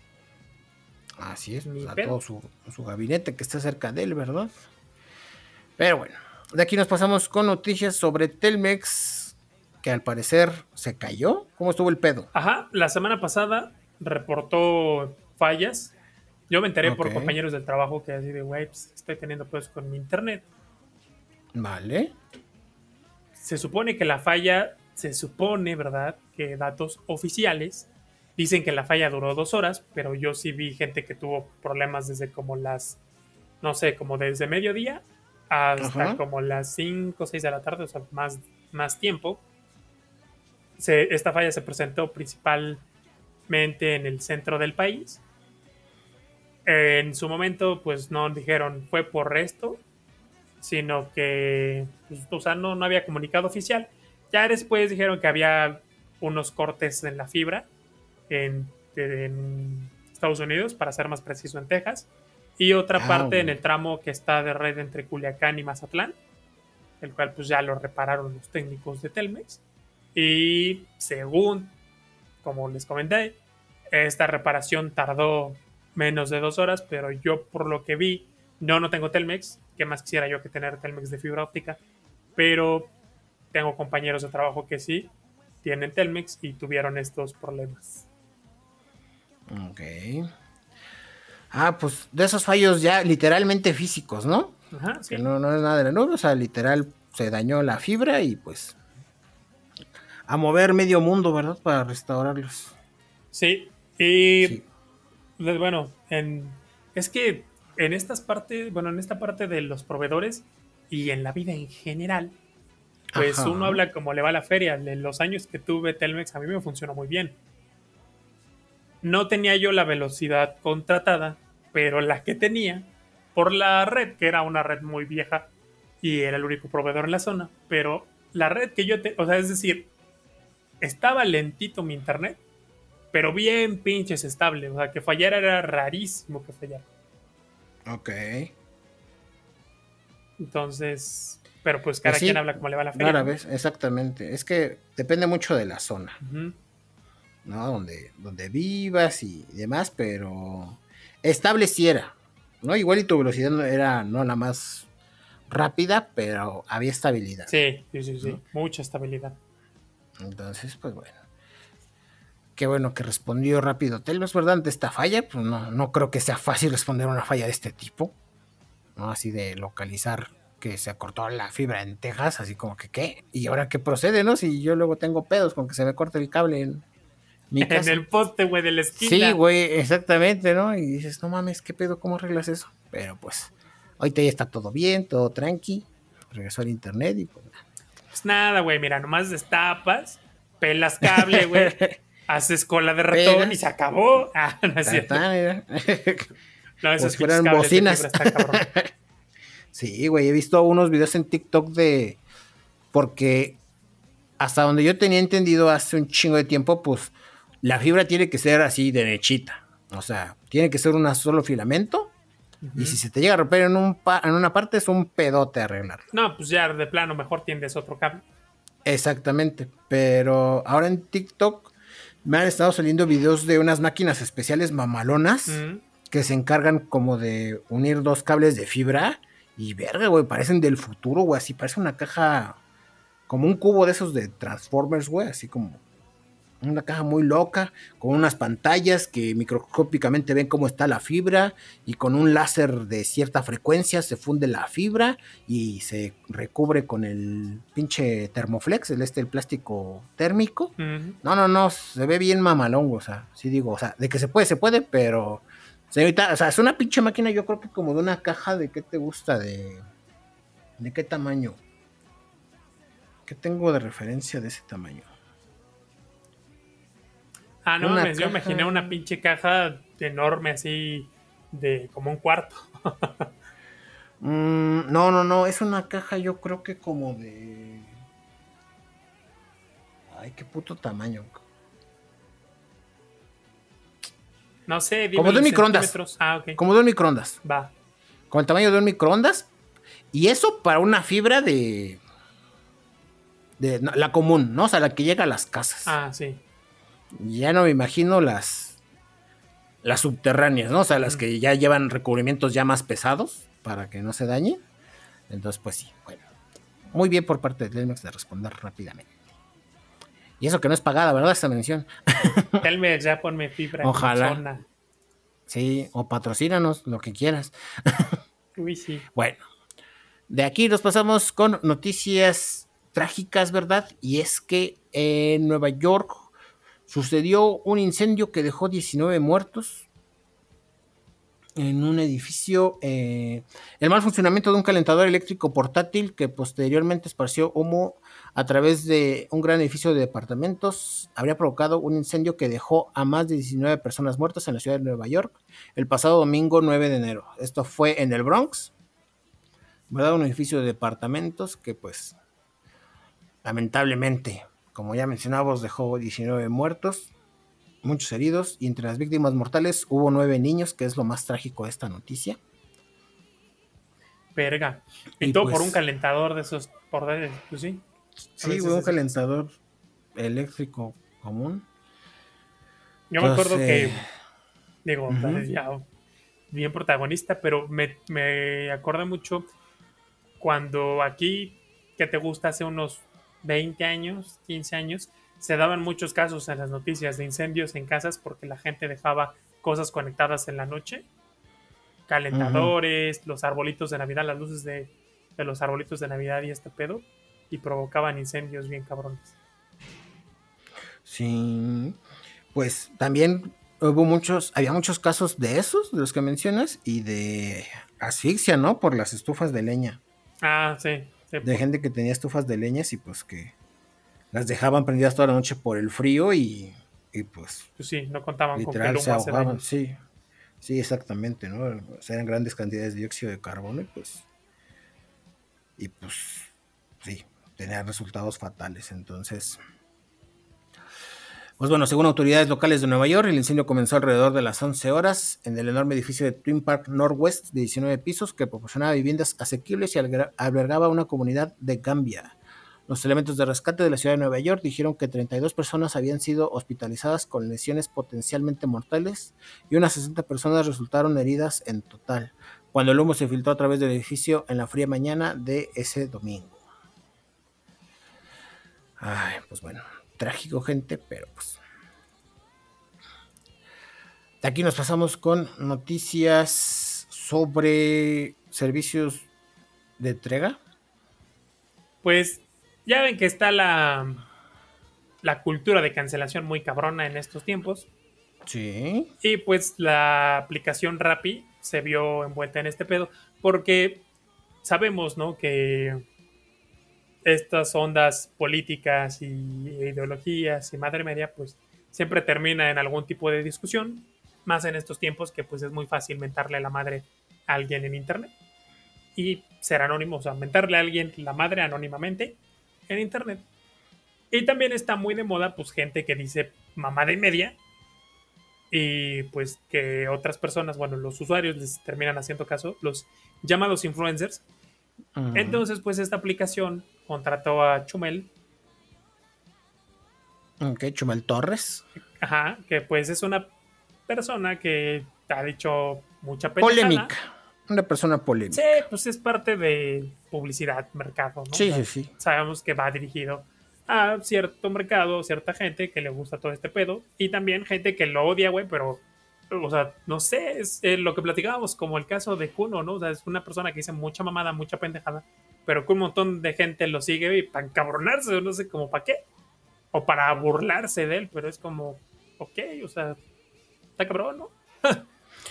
Así es, a todo su, su, gabinete que está cerca de él, ¿verdad? Pero bueno, de aquí nos pasamos con noticias sobre Telmex, que al parecer se cayó. ¿Cómo estuvo el pedo?
Ajá, la semana pasada reportó fallas. Yo me enteré por compañeros del trabajo que así de, güey, pues, estoy teniendo pues con mi internet.
Vale.
Se supone que la falla, se supone, ¿verdad? Que datos oficiales dicen que la falla duró dos horas, pero yo sí vi gente que tuvo problemas desde como las, no sé, como desde mediodía hasta como las 5 o 6 de la tarde, o sea, más, más tiempo. esta falla se presentó principalmente en el centro del país. En su momento, pues no dijeron fue por esto, sino que, pues, o sea, no, no había comunicado oficial. Ya después dijeron que había unos cortes en la fibra en, Estados Unidos, para ser más preciso, en Texas, y otra ah, parte en el tramo que está de red entre Culiacán y Mazatlán, el cual pues ya lo repararon los técnicos de Telmex. Y según, como les comenté, esta reparación tardó menos de dos horas, pero yo por lo que vi, no, no tengo Telmex, que más quisiera yo que tener Telmex de fibra óptica, pero tengo compañeros de trabajo que sí tienen Telmex y tuvieron estos problemas.
Ok. Ah, pues de esos fallos ya literalmente físicos, ¿no?
Ajá, sí.
Que no, no es nada de la nube, o sea, literal se dañó la fibra y pues a mover medio mundo, ¿verdad? Para restaurarlos.
Sí, y pues, bueno, en, es que en estas partes, bueno, en esta parte de los proveedores y en la vida en general, pues uno habla como le va a la feria. En los años que tuve Telmex a mí me funcionó muy bien. No tenía yo la velocidad contratada, pero la que tenía por la red, que era una red muy vieja y era el único proveedor en la zona, pero la red que yo te, o sea, es decir, estaba lentito mi internet, pero bien pinches estable, o sea, que fallara era rarísimo que fallara.
Ok.
Entonces, pero pues cada pues quien habla como le va la feria.
vez, exactamente. Es que depende mucho de la zona. ¿No? Donde, donde vivas y demás, pero estableciera, ¿no? Igual y tu velocidad no era no la más rápida, pero había estabilidad.
Sí, sí, sí, sí. mucha estabilidad.
Entonces, pues bueno. Qué bueno que respondió rápido Telmex, ¿verdad? Ante esta falla, pues no, no creo que sea fácil responder a una falla de este tipo, ¿no? Así de localizar que se acortó la fibra en Texas, así como que, ¿qué? ¿Y ahora qué procede, no? Si yo luego tengo pedos con que se me corte el cable en,
en el poste, güey, de la esquina.
Sí, güey, exactamente, ¿no? Y dices, no mames, ¿qué pedo? ¿Cómo arreglas eso? Pero pues, ahorita ya está todo bien, todo tranqui. Regresó al internet y pues
nada. Pues nada, güey, mira, nomás destapas, pelas cable, güey, haces cola de ratón y se acabó. Ah, no es cierto.
no, esos fueran bocinas. sí, güey, he visto unos videos en TikTok de. Porque hasta donde yo tenía entendido hace un chingo de tiempo, pues la fibra tiene que ser así derechita. O sea, tiene que ser un solo filamento. Y si se te llega a romper en, un en una parte, es un pedote arreglar.
No, pues ya de plano mejor tiendes otro cable.
Exactamente. Pero ahora en TikTok me han estado saliendo videos de unas máquinas especiales mamalonas que se encargan como de unir dos cables de fibra. Y verga, güey, parecen del futuro, güey. Así parece una caja, como un cubo de esos de Transformers, güey. Así como una caja muy loca, con unas pantallas que microscópicamente ven cómo está la fibra y con un láser de cierta frecuencia se funde la fibra y se recubre con el pinche termoflex, el este, el plástico térmico. No, no, no, se ve bien mamalongo, o sea, sí digo, o sea, de que se puede, se puede, pero... Señorita, o sea, es una pinche máquina, yo creo que como de una caja de qué te gusta, de... ¿De qué tamaño? ¿Qué tengo de referencia de ese tamaño?
Ah, no, me, yo imaginé una pinche caja enorme así de como un cuarto.
Mm, no, no, no, es una caja yo creo que como de... Ay, qué puto tamaño.
No sé,
dime como de un microondas. Ah, ok. Como de un microondas.
Va.
Con el tamaño de un microondas. Y eso para una fibra de... De la común, ¿no? O sea, la que llega a las casas.
Ah, sí
ya no me imagino las, las subterráneas, ¿no? O sea, las que ya llevan recubrimientos ya más pesados para que no se dañe. Entonces, pues sí, bueno. Muy bien por parte de Telmex de responder rápidamente. Y eso que no es pagada, ¿verdad? Esta mención.
Telmex, ya ponme fibra.
Ojalá. Sí, o patrocínanos, lo que quieras.
Uy, sí.
Bueno, de aquí nos pasamos con noticias trágicas, ¿verdad? Y es que en Nueva York Sucedió un incendio que dejó 19 muertos en un edificio. Eh, el mal funcionamiento de un calentador eléctrico portátil que posteriormente esparció humo a través de un gran edificio de departamentos habría provocado un incendio que dejó a más de 19 personas muertas en la ciudad de Nueva York el pasado domingo 9 de enero. Esto fue en el Bronx, ¿verdad? Un edificio de departamentos que pues lamentablemente como ya mencionábamos, dejó 19 muertos, muchos heridos, y entre las víctimas mortales hubo 9 niños, que es lo más trágico de esta noticia.
Verga. Y, todo por pues un calentador de esos portátiles, pues sí.
Sí, un calentador eléctrico común.
Yo me acuerdo que, digo, bien protagonista, pero me, me acordé mucho cuando aquí, que te gusta, hace unos 20 años, 15 años, se daban muchos casos en las noticias de incendios en casas porque la gente dejaba cosas conectadas en la noche, calentadores, los arbolitos de Navidad, las luces de, los arbolitos de Navidad y este pedo, y provocaban incendios bien cabrones.
Sí, pues también hubo muchos, había muchos casos de esos, de los que mencionas, y de asfixia, ¿no? Por las estufas de leña.
Ah, sí
de pues. gente que tenía estufas de leñas y pues que las dejaban prendidas toda la noche por el frío y, pues,
pues sí, no contaban
con que el se ahogaban, sí, sí, exactamente, ¿no? eran grandes cantidades de dióxido de carbono y pues, y pues, sí, tenían resultados fatales, entonces... Pues bueno, según autoridades locales de Nueva York, el incendio comenzó alrededor de las 11 horas en el enorme edificio de Twin Park Northwest de 19 pisos que proporcionaba viviendas asequibles y albergaba una comunidad de Gambia. Los elementos de rescate de la ciudad de Nueva York dijeron que 32 personas habían sido hospitalizadas con lesiones potencialmente mortales y unas 60 personas resultaron heridas en total, cuando el humo se filtró a través del edificio en la fría mañana de ese domingo. Ay, pues bueno, trágico, gente, pero pues. De aquí nos pasamos con noticias sobre servicios de entrega.
Pues ya ven que está la, la cultura de cancelación muy cabrona en estos tiempos.
Sí.
Y pues la aplicación Rappi se vio envuelta en este pedo porque sabemos, ¿no? Que estas ondas políticas y ideologías y madre media, pues siempre termina en algún tipo de discusión, más en estos tiempos que pues es muy fácil mentarle la madre a alguien en internet y ser anónimo, o sea, mentarle a alguien la madre anónimamente en internet. Y también está muy de moda pues gente que dice mamada y media y pues que otras personas, bueno, los usuarios les terminan haciendo caso, los llamados influencers. Entonces, pues esta aplicación contrató a Chumel.
Ok, Chumel Torres.
Ajá, que pues es una persona que ha dicho mucha
Polémica. Una persona polémica.
Sí, pues es parte de publicidad, mercado, ¿no?
Sí, sí, sí.
Sabemos que va dirigido a cierto mercado, cierta gente que le gusta todo este pedo y también gente que lo odia, güey, pero, o sea, no sé, es eh, lo que platicábamos como el caso de Kuno, ¿no? O sea, es una persona que dice mucha mamada, mucha pendejada, pero que un montón de gente lo sigue y para encabronarse, no sé, como para qué, o para burlarse de él, pero es como, ok, o sea, está cabrón, ¿no?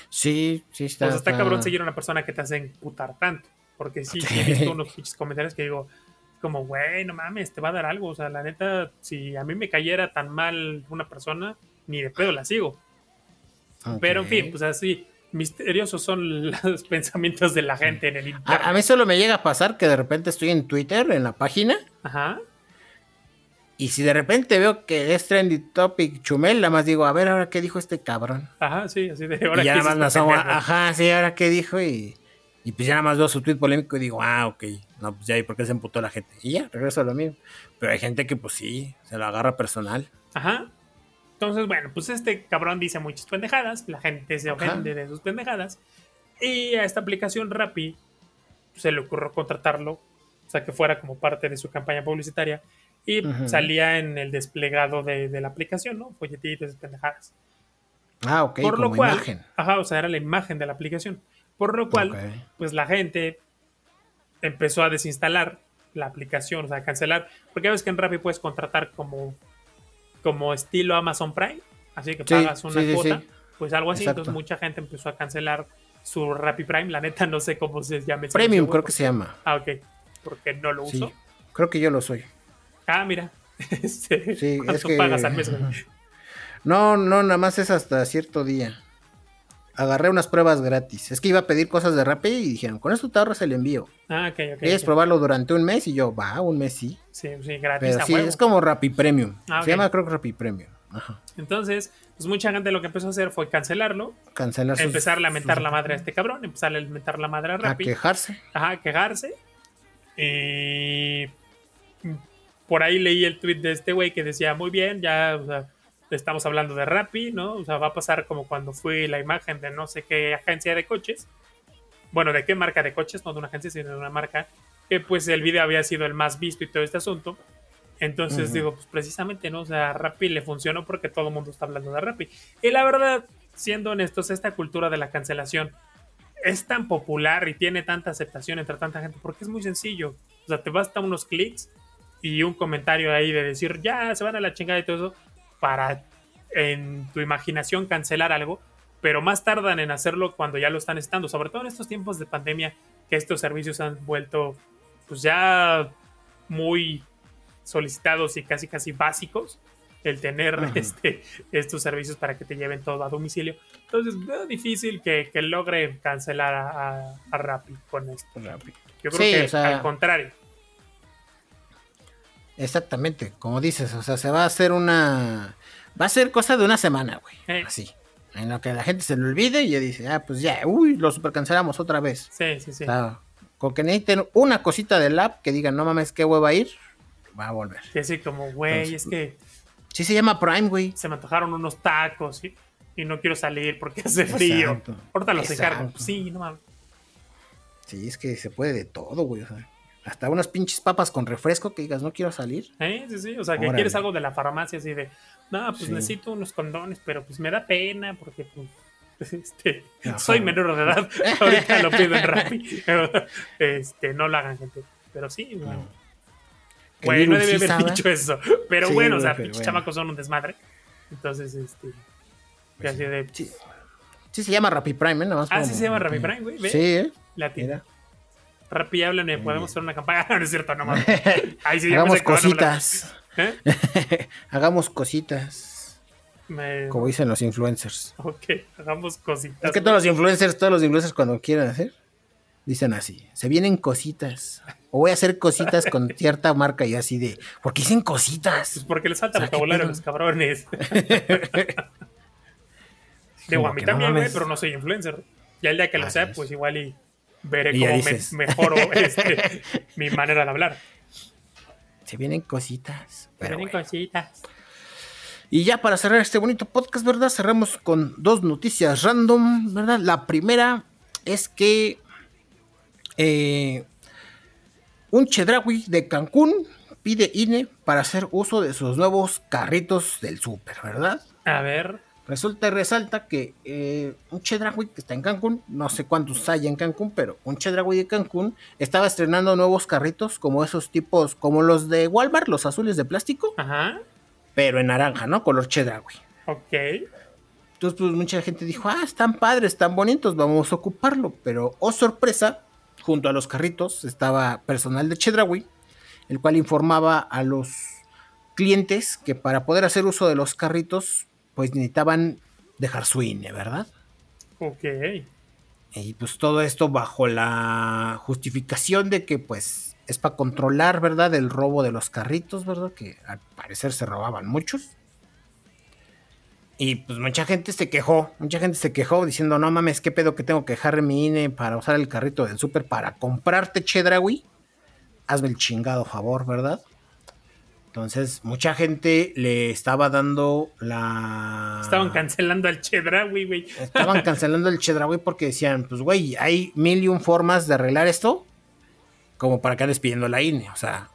sí, sí está.
O sea, está, cabrón seguir a una persona que te hace imputar tanto, porque sí, sí he visto unos comentarios que digo, como, güey, no mames, te va a dar algo. O sea, la neta, si a mí me cayera tan mal una persona, ni de pedo la sigo. Pero en fin, pues así, misteriosos son los pensamientos de la gente en el
internet. A, mí solo me llega a pasar que de repente estoy en Twitter, en la página. Ajá. Y si de repente veo que es trendy topic Chumel, nada más digo, a ver, ahora qué dijo este cabrón.
Ajá, sí, así de ahora.
Y ya nada más ajá, sí, ahora qué dijo y y pues ya nada más veo su tweet polémico y digo, ah, ok, no, pues ya, ¿y por qué se emputó la gente? Y ya, regreso a lo mismo. Pero hay gente que pues sí, se lo agarra personal.
Ajá. Entonces, bueno, pues este cabrón dice muchas pendejadas, la gente se ofende de sus pendejadas. Y a esta aplicación Rappi se le ocurrió contratarlo, o sea, que fuera como parte de su campaña publicitaria. Y salía en el desplegado de, la aplicación, ¿no? Folletitos, pendejadas.
Ah, ok, Por lo cual, imagen.
Ajá, o sea, era la imagen de la aplicación. Por lo cual, pues la gente empezó a desinstalar la aplicación, o sea, a cancelar. Porque ves que en Rappi puedes contratar como, como estilo Amazon Prime, así que pagas una cuota, pues algo así. Entonces mucha gente empezó a cancelar su Rappi Prime. La neta no sé cómo se llama.
Premium creo que se llama.
Ah, ok. Porque no lo uso.
Creo que yo lo soy.
Ah, mira. Este, sí, es que... pagas al mes?
No, no, nada más es hasta cierto día agarré unas pruebas gratis. Es que iba a pedir cosas de Rappi y dijeron, con esto te ahorras el envío.
Ah, ok, ok.
¿Quieres probarlo durante un mes? Y yo, va, un mes sí.
Sí, sí, gratis.
Pero sí, es como Rappi Premium. Ah, Se llama creo que Rappi Premium. Ajá.
Entonces, pues mucha gente lo que empezó a hacer fue cancelarlo.
Cancelar sus,
Empezar a lamentar la madre a este cabrón, empezar a lamentar la madre a Rappi.
A quejarse.
Ajá, a quejarse. Y por ahí leí el tweet de este güey que decía, muy bien, ya, o sea, estamos hablando de Rappi, ¿no? O sea, va a pasar como cuando fue la imagen de no sé qué agencia de coches. Bueno, de qué marca de coches, no de una agencia, sino de una marca, que pues el video había sido el más visto y todo este asunto. Entonces digo, pues precisamente, ¿no? O sea, Rappi le funcionó porque todo el mundo está hablando de Rappi. Y la verdad, siendo honestos, esta cultura de la cancelación es tan popular y tiene tanta aceptación entre tanta gente porque es muy sencillo. O sea, te basta unos clics y un comentario ahí de decir, ya, se van a la chingada y todo eso para en tu imaginación cancelar algo, pero más tardan en hacerlo cuando ya lo están estando, sobre todo en estos tiempos de pandemia que estos servicios han vuelto pues ya muy solicitados y casi casi básicos el tener este, estos servicios para que te lleven todo a domicilio. Entonces es difícil que, logre cancelar a, a, Rappi con esto. Yo creo que al contrario.
Exactamente, como dices, o sea, se va a hacer una... Va a ser cosa de una semana, güey. Así. En lo que la gente se le olvide y ya dice, ah, pues ya, uy, lo super cancelamos otra vez.
Sí, sí, sí.
con que necesiten una cosita del app que digan, no mames, qué hueva ir, va a volver.
Sí, así como, güey, es que...
Sí se llama Prime, güey.
Se me antojaron unos tacos y, y no quiero salir porque hace frío. Ahorita los encargo. Sí, no mames.
Sí, es que se puede de todo, güey. O sea hasta unas pinches papas con refresco que digas, no quiero salir.
Sí, sí, sí. O sea, que quieres algo de la farmacia así de, no, pues necesito unos condones, pero pues me da pena porque pues, este, soy menor de edad. Ahorita lo pido en Rappi. este, no lo hagan, gente. Pero sí, bueno. Güey, no debe haber dicho eso. Pero bueno, o sea, pinches chamacos son un desmadre. Entonces, este. Pues así de.
Sí. sí. se llama Rappi Prime, ¿eh? Nada más
ah, sí se llama Rappi Prime, güey.
Sí, ¿eh?
La tienda. Rappi, háblenme, podemos hacer una campaña. no, es cierto, no mames.
Ahí sí, Hagamos cositas. ¿Eh? hagamos cositas. Como dicen los influencers.
Ok, hagamos cositas.
Es que todos los influencers, todos los influencers cuando quieren hacer, dicen así, se vienen cositas. O voy a hacer cositas con cierta marca y así de, ¿por qué dicen cositas?
Pues porque les falta vocabulario a los cabrones. Digo, a mí también, güey, pero no soy influencer. Y el día que lo sea, pues igual y veré cómo me, mejoro este, mi manera de hablar.
Se vienen cositas.
Se vienen cositas.
Y ya para cerrar este bonito podcast, ¿verdad? Cerramos con dos noticias random, ¿verdad? La primera es que eh, un chedraui de Cancún pide INE para hacer uso de sus nuevos carritos del súper, ¿verdad?
A ver.
Resulta y resalta que eh, un Chedraui que está en Cancún, no sé cuántos hay en Cancún, pero un Chedraui de Cancún estaba estrenando nuevos carritos como esos tipos, como los de Walmart, los azules de plástico,
Ajá.
pero en naranja, ¿no? Color Chedraui.
Ok.
Entonces, pues mucha gente dijo, ah, están padres, están bonitos, vamos a ocuparlo. Pero, oh sorpresa, junto a los carritos estaba personal de Chedraui, el cual informaba a los clientes que para poder hacer uso de los carritos, pues necesitaban dejar su INE, ¿verdad?
Ok.
Y pues todo esto bajo la justificación de que pues es para controlar, ¿verdad? El robo de los carritos, ¿verdad? Que al parecer se robaban muchos. Y pues mucha gente se quejó, mucha gente se quejó diciendo, no mames, ¿qué pedo que tengo que dejar mi INE para usar el carrito del súper para comprarte Chedraui? Hazme el chingado favor, ¿verdad? Entonces, mucha gente le estaba dando la.
Estaban cancelando al Chedraui, güey.
Estaban cancelando el Chedraui porque decían, pues, güey, hay mil y un formas de arreglar esto. Como para que andes pidiendo la INE. O sea,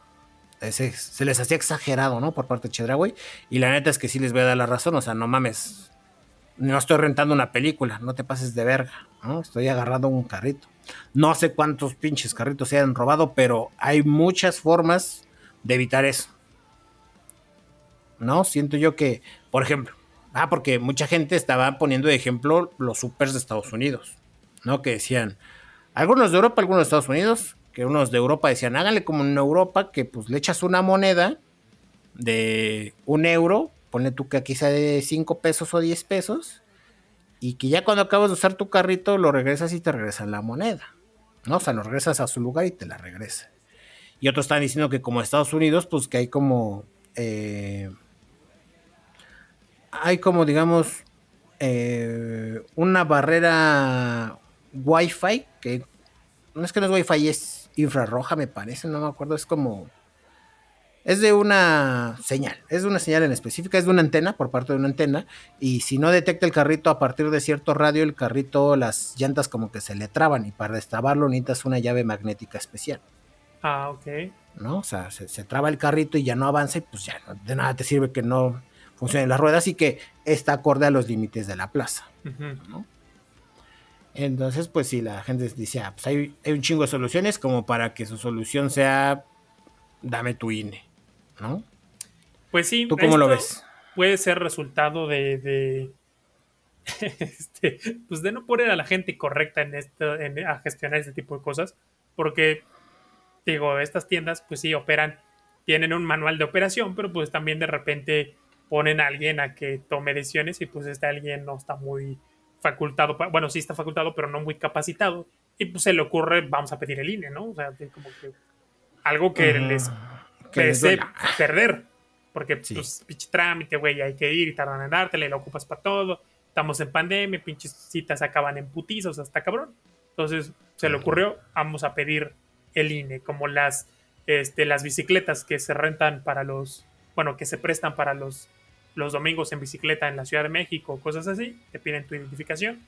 ese, se les hacía exagerado, ¿no? Por parte de Chedraui. Y la neta es que sí les voy a dar la razón. O sea, no mames. No estoy rentando una película. No te pases de verga. ¿no? Estoy agarrando un carrito. No sé cuántos pinches carritos se han robado, pero hay muchas formas de evitar eso. ¿No? Siento yo que, por ejemplo, ah, porque mucha gente estaba poniendo de ejemplo los supers de Estados Unidos, ¿no? Que decían, algunos de Europa, algunos de Estados Unidos, que unos de Europa decían, háganle como en Europa, que pues le echas una moneda de un euro, ponle tú que aquí sea de 5 pesos o 10 pesos, y que ya cuando acabas de usar tu carrito lo regresas y te regresan la moneda, ¿no? O sea, lo regresas a su lugar y te la regresa. Y otros están diciendo que como Estados Unidos, pues que hay como... Eh, hay como, digamos, eh, una barrera Wi-Fi, que no es que no es Wi-Fi, es infrarroja, me parece, no me acuerdo, es como... Es de una señal, es de una señal en específica, es de una antena, por parte de una antena, y si no detecta el carrito a partir de cierto radio, el carrito, las llantas como que se le traban, y para destrabarlo necesitas una llave magnética especial.
Ah, ok.
¿No? O sea, se, se traba el carrito y ya no avanza, y pues ya de nada te sirve que no funcionen las ruedas y que está acorde a los límites de la plaza. Entonces, pues si la gente dice, ah, pues hay, hay un chingo de soluciones como para que su solución sea, dame tu INE, ¿no?
Pues sí.
¿Tú cómo lo ves?
Puede ser resultado de. de este, pues de no poner a la gente correcta en esto, en- a gestionar este tipo de cosas. Porque, digo, estas tiendas, pues sí, operan, tienen un manual de operación, pero pues también de repente ponen a alguien a que tome decisiones y pues este alguien no está muy facultado, bueno, sí está facultado, pero no muy capacitado. Y pues se le ocurre, vamos a pedir el INE, ¿no? O sea, como que algo que les pese perder. Porque,
Sí.
pues, pinche trámite, güey, hay que ir y tardan en dártela y la ocupas para todo. Estamos en pandemia, pinches citas acaban en putizos, hasta cabrón. Entonces, se le ocurrió, vamos a pedir el INE, como las, este, las bicicletas que se rentan para los, bueno, que se prestan para los, los domingos en bicicleta en la Ciudad de México, cosas así, te piden tu identificación.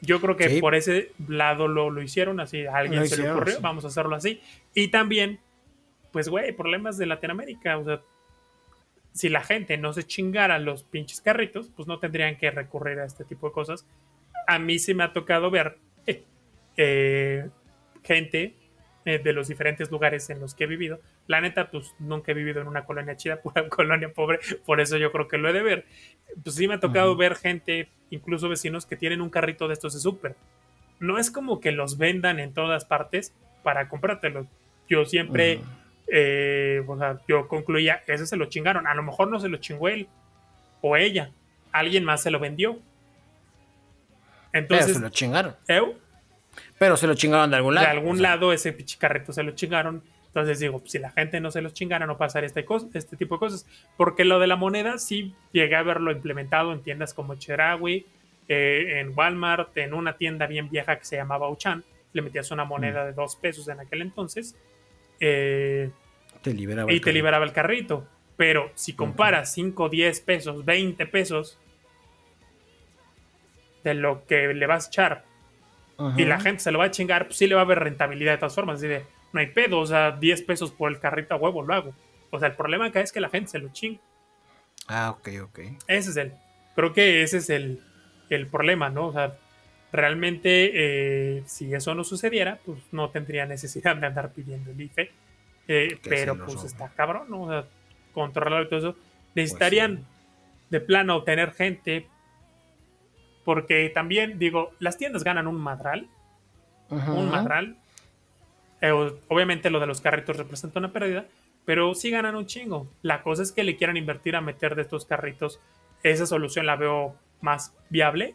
Yo creo que
Sí.
por ese lado lo, lo hicieron, así a alguien
Lo
se le ocurrió,
sí.
vamos a hacerlo así. Y también, pues, güey, problemas de Latinoamérica, o sea, si la gente no se chingara los pinches carritos, pues no tendrían que recurrir a este tipo de cosas. A mí sí me ha tocado ver eh, gente eh, de los diferentes lugares en los que he vivido. La neta, pues nunca he vivido en una colonia chida, pura colonia pobre, por eso yo creo que lo he de ver. Pues sí me ha tocado ver gente, incluso vecinos, que tienen un carrito de estos de súper. No es como que los vendan en todas partes para comprártelos. Yo siempre, eh, o sea, yo concluía, ese se lo chingaron. A lo mejor no se lo chingó él o ella. Alguien más se lo vendió.
Pero
Entonces,
se lo chingaron.
eu,
Pero se lo chingaron de algún lado.
de algún
o sea,
lado ese pinche carrito se lo chingaron. Entonces digo, si la gente no se los chingara, no pasaría este, este tipo de cosas. Porque lo de la moneda sí llegué a verlo implementado en tiendas como Chedraui, eh, en Walmart, en una tienda bien vieja que se llamaba Uchan. Le metías una moneda de dos pesos en aquel entonces eh,
Te liberaba
y
el
te
carrito.
liberaba el carrito. Pero si comparas 5, 10 pesos, 20 pesos de lo que le vas a echar Y la gente se lo va a chingar, pues sí le va a haber rentabilidad de todas formas. Así de, no hay pedo, o sea, 10 pesos por el carrito a huevo lo hago. O sea, el problema acá es que la gente se lo chinga.
Ah, ok, ok.
Ese es el, creo que ese es el, el problema, ¿no? O sea, realmente eh, si eso no sucediera, pues no tendría necesidad de andar pidiendo el IFE. Eh, pero pues está cabrón, ¿no? O sea, controlarlo y todo eso. Necesitarían
Pues
de plano tener gente. Porque también, digo, las tiendas ganan un madral. Un madral. Eh, obviamente lo de los carritos representa una pérdida. Pero sí ganan un chingo. La cosa es que le quieran invertir a meter de estos carritos. Esa solución la veo más viable.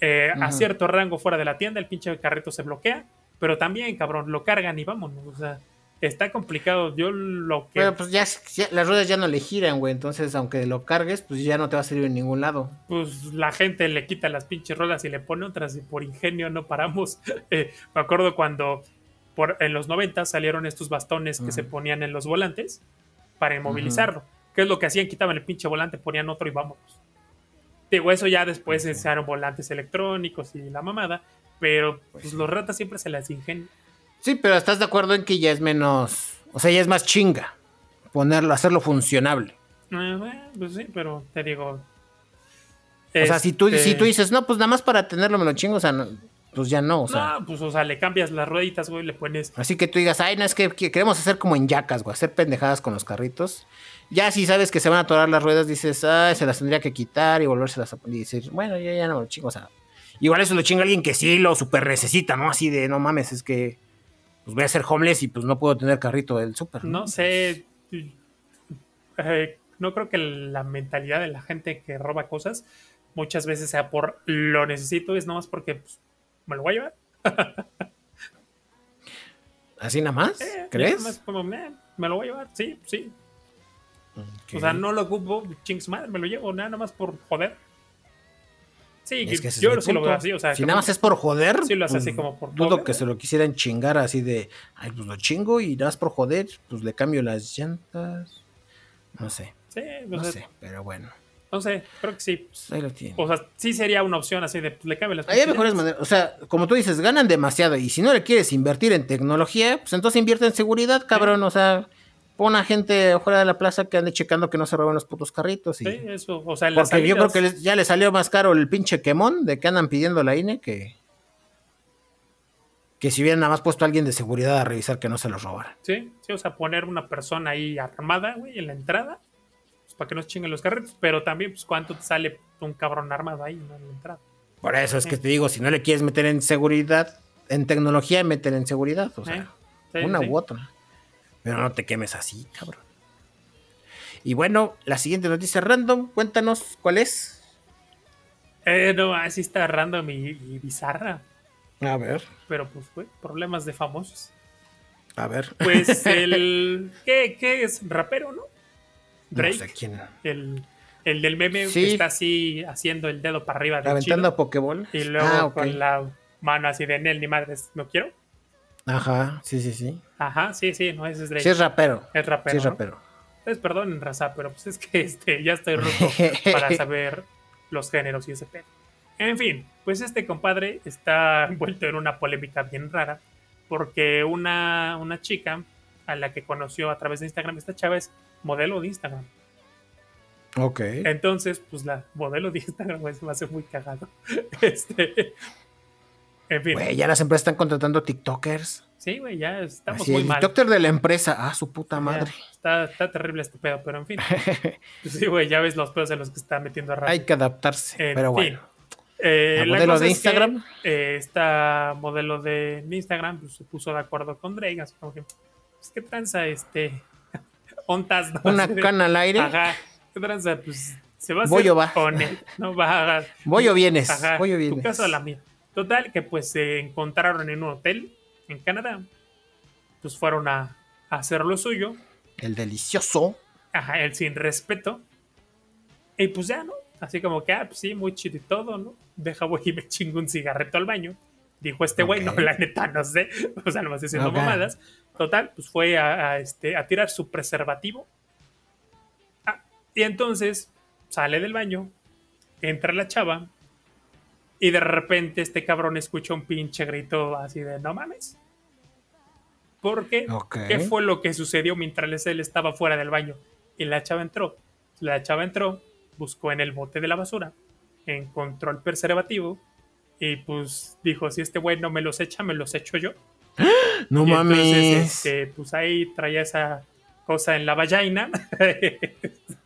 Eh, A cierto rango fuera de la tienda, el pinche carrito se bloquea. Pero también, cabrón, lo cargan y vámonos. O sea, está complicado. Yo lo que.
Pero pues ya, ya- las ruedas ya no le giran, güey. Entonces, aunque lo cargues, pues ya no te va a servir en ningún lado.
pues la gente le quita las pinches ruedas y le pone otras y por ingenio no paramos. Eh, me acuerdo cuando por, en los 90 salieron estos bastones que se ponían en los volantes para inmovilizarlo. ¿Qué es lo que hacían? Quitaban el pinche volante, ponían otro y vámonos. Digo, eso ya después se usaron volantes electrónicos y la mamada, pero pues, los ratas siempre se las ingenian.
Sí, pero estás de acuerdo en que ya es menos. O sea, ya es más chinga. Ponerlo, hacerlo funcionable.
Eh, pues sí, pero te digo.
O sea, si tú,
este,
si tú dices, no, pues nada más para tenerlo me lo chingo, o sea, no- pues ya no, o sea.
No, pues o sea, le cambias las rueditas, güey, le pones
Así que tú digas, ay, no, es que que queremos hacer como en yacas, güey, hacer pendejadas con los carritos. Ya si sabes que se van a atorar las ruedas, dices, ay, se las tendría que quitar y volvérselas a poner y decir, bueno, ya, ya no me lo chingo, o sea. Igual eso lo chinga alguien que sí lo super necesita, ¿no? Así de, no mames, es que pues voy a ser homeless y pues no puedo tener carrito del súper.
No sé. eh, no creo que la mentalidad de la gente que roba cosas muchas veces sea por lo necesito, es nomás porque pues, me lo voy a llevar.
¿Así nada más?
Eh,
¿Crees?
nomás como, eh, me lo voy a llevar, sí, sí. O sea, no lo ocupo, chings madre, me lo llevo nada más por joder. Sí,
Es que
yo sí lo veo así, o sea,
si nada más es por joder,
Sí lo hace
pues,
así como por
dudo
joder,
que se lo quisieran chingar así de, ay, pues lo chingo y nada más por joder, pues le cambio las llantas. No sé,
sí,
no
sea,
sé, pero bueno,
no sé, creo que sí.
pues ahí lo tienen.
O sea, sí sería una opción así de, pues, le cambio las
Hay mejores maneras, o sea, como tú dices, ganan demasiado y si no le quieres invertir en tecnología, pues entonces invierte en seguridad, cabrón, o sea, pon a gente afuera de la plaza que ande checando que no se roben los putos carritos y...
llantas. Sí, eso, o sea, en las
Porque yo creo que les- ya le salió más caro el pinche quemón de que andan pidiendo la INE que... Que si hubieran nada más puesto a alguien de seguridad a revisar que no se los robaran.
Sí, sí, o sea, poner una persona ahí armada, güey, en la entrada, pues, para que no se chinguen los carritos, pero también, pues, ¿cuánto te sale un cabrón armado ahí, no, en la entrada?
Por eso es que te digo, si no le quieres meter en seguridad, en tecnología, métele en seguridad. O sea,
Eh, sí,
una
sí.
u otra. Pero no te quemes así, cabrón. Y bueno, la siguiente noticia random, cuéntanos cuál es.
Eh, no, así está random y, y bizarra,
A ver,
pero pues, güey, problemas de famosos.
a ver.
Pues el... ¿Qué, qué es? ¿Rapero, no? Drake,
No sé quién.
el, el del meme
Sí.
que está así haciendo el dedo para arriba de
Aventando a Pokéball.
y luego
ah,
con la mano así de Nel, ni madres, no quiero.
Ajá, sí, sí, sí.
Ajá, sí, sí, no, es Drake.
Sí es rapero.
Es rapero,
Sí es
¿no?
rapero.
Entonces, perdonen, raza, pero pues es que este, ya estoy roto para saber los géneros y ese pedo. En fin, pues este compadre está envuelto en una polémica bien rara porque una, una chica a la que conoció a través de Instagram, esta chava es modelo de Instagram.
Ok.
Entonces, pues la modelo de Instagram se me hace muy cagado. Este, en fin,
Güey, ya las empresas están contratando TikTokers.
sí, güey, ya estamos
Así,
muy
el
mal.
TikToker de la empresa. Ah, su puta madre.
Ya, Está, está terrible este pedo, pero en fin. Pues sí, güey, ya ves los pedos en los que está metiendo a
Hay que adaptarse.
En
pero
fin.
bueno.
Eh,
¿La
la
modelo de
es que,
Instagram?
eh, esta modelo de Instagram pues, se puso de acuerdo con Drake, así como que, pues, ¿qué tranza este? Ontas, ¿no?
Una cana al aire.
Ajá, ¿qué tranza? Pues se va a
Voy
hacer
o va.
con él, ¿no? Va a,
Voy o vienes.
Ajá,
Voy o
tu
vienes.
casa o la mía. Total, que pues se encontraron en un hotel en Canadá, pues fueron a, a hacer lo suyo,
El delicioso.
Ajá, el sin respeto. Y pues ya, ¿no? Así como que, ah, pues sí, muy chido y todo, ¿no? Deja, voy y me chingo un cigarrito al baño. Dijo este güey,
Ok.
no, la neta, no sé. O sea, nomás diciendo
Ok.
mamadas. Total, pues fue a, a, este, a tirar su preservativo. Ah, y entonces sale del baño, entra la chava. Y de repente este cabrón escucha un pinche grito así de, no mames. Porque, ¿qué fue lo que sucedió mientras él estaba fuera del baño? Y la chava entró. La chava entró, buscó en el bote de la basura, encontró el preservativo y pues dijo, si este güey no me los echa, me los echo yo.
No mames. Entonces,
este, pues ahí traía esa cosa en la vallaina.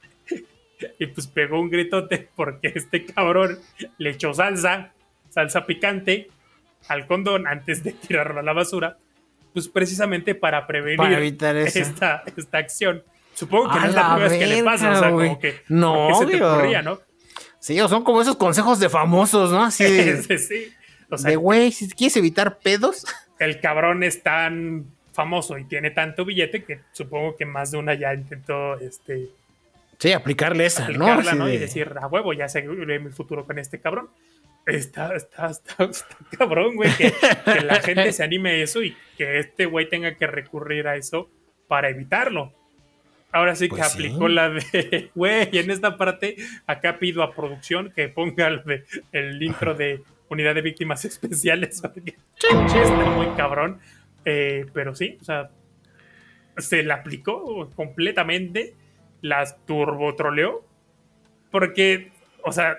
y pues pegó un gritote porque este cabrón le echó salsa, salsa picante, al condón antes de tirarlo a la basura. Pues precisamente para prevenir esta, esta acción. Supongo que no es la primera vez que le pasa, o sea, como que,
no,
se te ocurría, ¿no?
Sí, o son como esos consejos de famosos, ¿no? Así de,
sí.
O sea, de güey, si quieres evitar pedos.
El cabrón es tan famoso y tiene tanto billete que supongo que más de una ya intentó este
sí aplicarle esa
¿no? y decir a huevo ya sé mi futuro con este cabrón está está, está, cabrón güey que, la gente se anime a eso y que este güey tenga que recurrir a eso para evitarlo. Ahora sí que pues aplicó la de güey en esta parte acá pido a producción que ponga el, el intro de unidad de víctimas especiales está muy cabrón. Eh, pero sí, o sea, se la aplicó completamente, las turbotroleó, porque, o sea,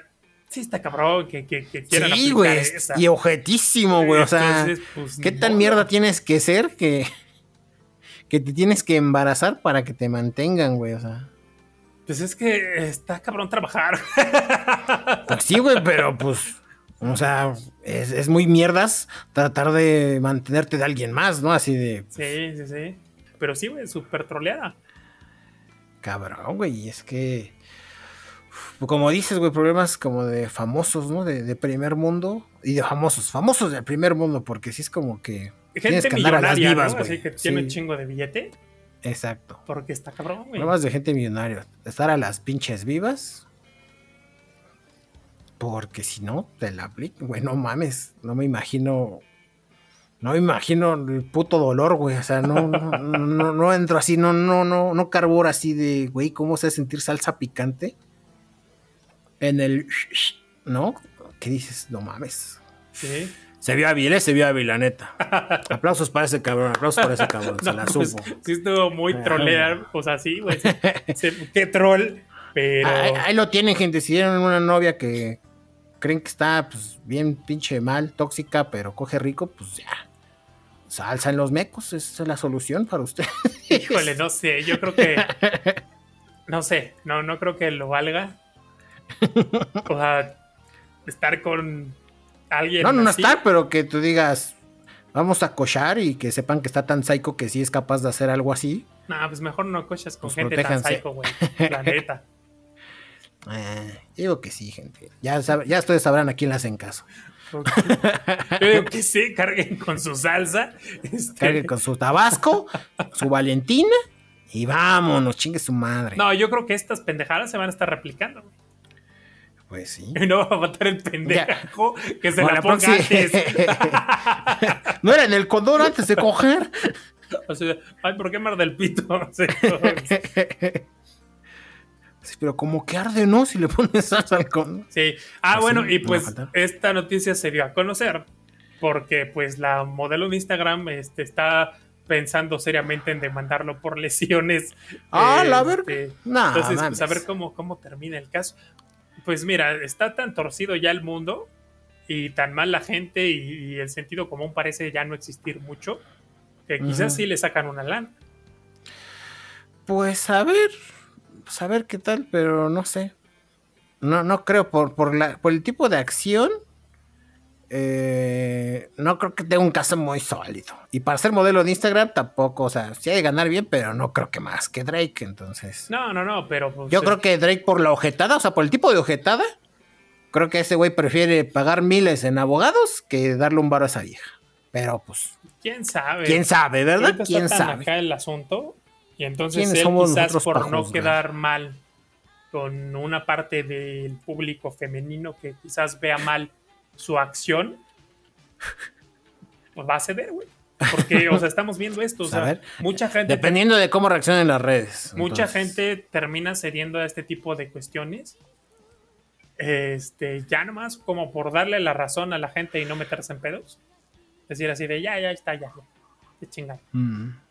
sí está cabrón que, que, que quieran Sí,
güey, y objetísimo, güey, o sea, pues, ¿qué tan mierda tienes que ser que, que te tienes que embarazar para que te mantengan, güey, o sea.
Pues es que está cabrón trabajar.
Pues sí, güey, pero pues o sea, es, muy mierdas tratar de mantenerte de alguien más, ¿no? Así de.
Sí, sí, sí. Pero sí, güey, súper troleada.
Cabrón, güey, es que. Como dices, güey, problemas como de famosos, ¿no? De, primer mundo. Y de famosos, famosos del primer mundo, porque sí es como que.
Gente que andar a las. Así que tiene un chingo de billete.
Exacto.
Porque está cabrón, güey.
Problemas de gente millonaria. Estar a las pinches vivas porque si no, te la aplico, güey, no mames, no me imagino. No me imagino el puto dolor, güey. O sea, no, no, no, entro así, no, no, no, no carburo así de, güey, ¿cómo se sentir salsa picante? En el. ¿No? ¿Qué dices? No mames.
Sí.
Se vio hábil, ¿eh? Se vio hábil, la neta. aplausos para ese cabrón, aplausos para ese cabrón, se la pues, supo.
sí estuvo muy trolear, o sea, sí, güey. qué troll, pero...
Ahí, ahí, lo tienen, gente. Si tienen una novia que, creen que está pues, bien pinche mal, tóxica, pero coge rico, pues ya. Salsa en los mecos, esa es la solución para usted.
Híjole, no sé, yo creo que. No sé, no, no creo que lo valga. O sea, estar con alguien.
No, no, no estar, pero que tú digas, vamos a cochar y que sepan que está tan psycho que sí es capaz de hacer algo así.
No, pues mejor no cochas con pues gente tan psycho, güey. La neta.
Eh, digo que sí, gente. Ya, ya ustedes sabrán a quién le hacen caso.
Yo digo que sí, carguen con su salsa.
Este... Carguen con su tabasco, su valentina y vámonos, chingue su madre.
No, yo creo que estas pendejadas se van a estar replicando.
Pues sí.
Y no va a matar el pendejo que se la ponga antes.
no era en el condor antes de coger.
O sea, ay, ¿por qué mar del pito?
Pero como que arde, ¿no? Si le pones salsa al con.
Sí. Ah, bueno, y pues esta noticia se dio a conocer porque pues la modelo de Instagram este, está pensando seriamente en demandarlo por lesiones.
Ah, la verdad.
Este, entonces, pues a ver cómo, cómo termina el caso. Pues mira, está tan torcido ya el mundo y tan mal la gente y, el sentido común parece ya no existir mucho que quizás sí le sacan una lana.
Pues a ver, pues, qué tal, pero no sé. No, no creo, por, por, la, por el tipo de acción, eh, no creo que tenga un caso muy sólido. Y para ser modelo de Instagram tampoco, o sea, sí hay que ganar bien, pero no creo que más que Drake, entonces.
No, no, no, pero... Pues,
Yo creo que Drake por la ojetada, o sea, por el tipo de ojetada, creo que ese güey prefiere pagar miles en abogados que darle un bar a esa vieja. Pero pues...
¿Quién sabe?
¿Quién sabe, verdad? ¿Quién sabe?
Acá el asunto y entonces él quizás por no quedar mal con una parte del público femenino que quizás vea mal su acción, pues va a ceder, güey. Porque, o sea, estamos viendo esto. O sea, mucha gente.
Dependiendo de cómo reaccionen las redes.
Mucha gente termina cediendo a este tipo de cuestiones. Este, ya nomás como por darle la razón a la gente y no meterse en pedos. Decir así de ya, ya está, ya. qué chingada.
Mm.
¿no?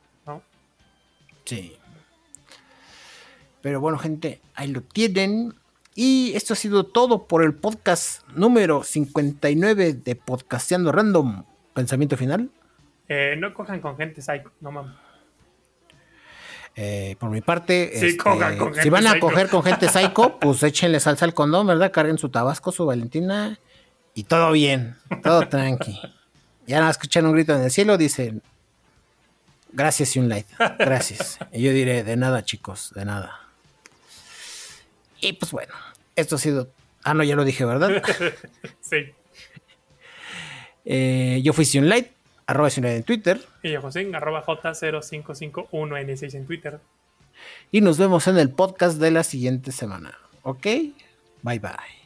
Sí. Pero bueno, gente, ahí lo tienen. Y esto ha sido todo por el podcast número 59 de Podcasteando Random. Pensamiento final.
Eh, no cojan con gente psycho, no mames.
Eh, por mi parte,
Sí,
este,
cojan con
si van a
psycho.
coger con gente psycho, pues échenle salsa al condón, ¿verdad? Carguen su tabasco, su valentina y todo bien, todo tranqui. Ya nada, escuchan un grito en el cielo, dicen gracias y un like, gracias. Y yo diré, de nada, chicos, de nada. Y pues bueno, esto ha sido. Ah, no, ya lo dije, ¿verdad?
Sí.
Eh, yo fui Light, arroba Light en Twitter.
Y yo, José, arroba J0551N6 en Twitter.
Y nos vemos en el podcast de la siguiente semana. ¿Ok? Bye bye.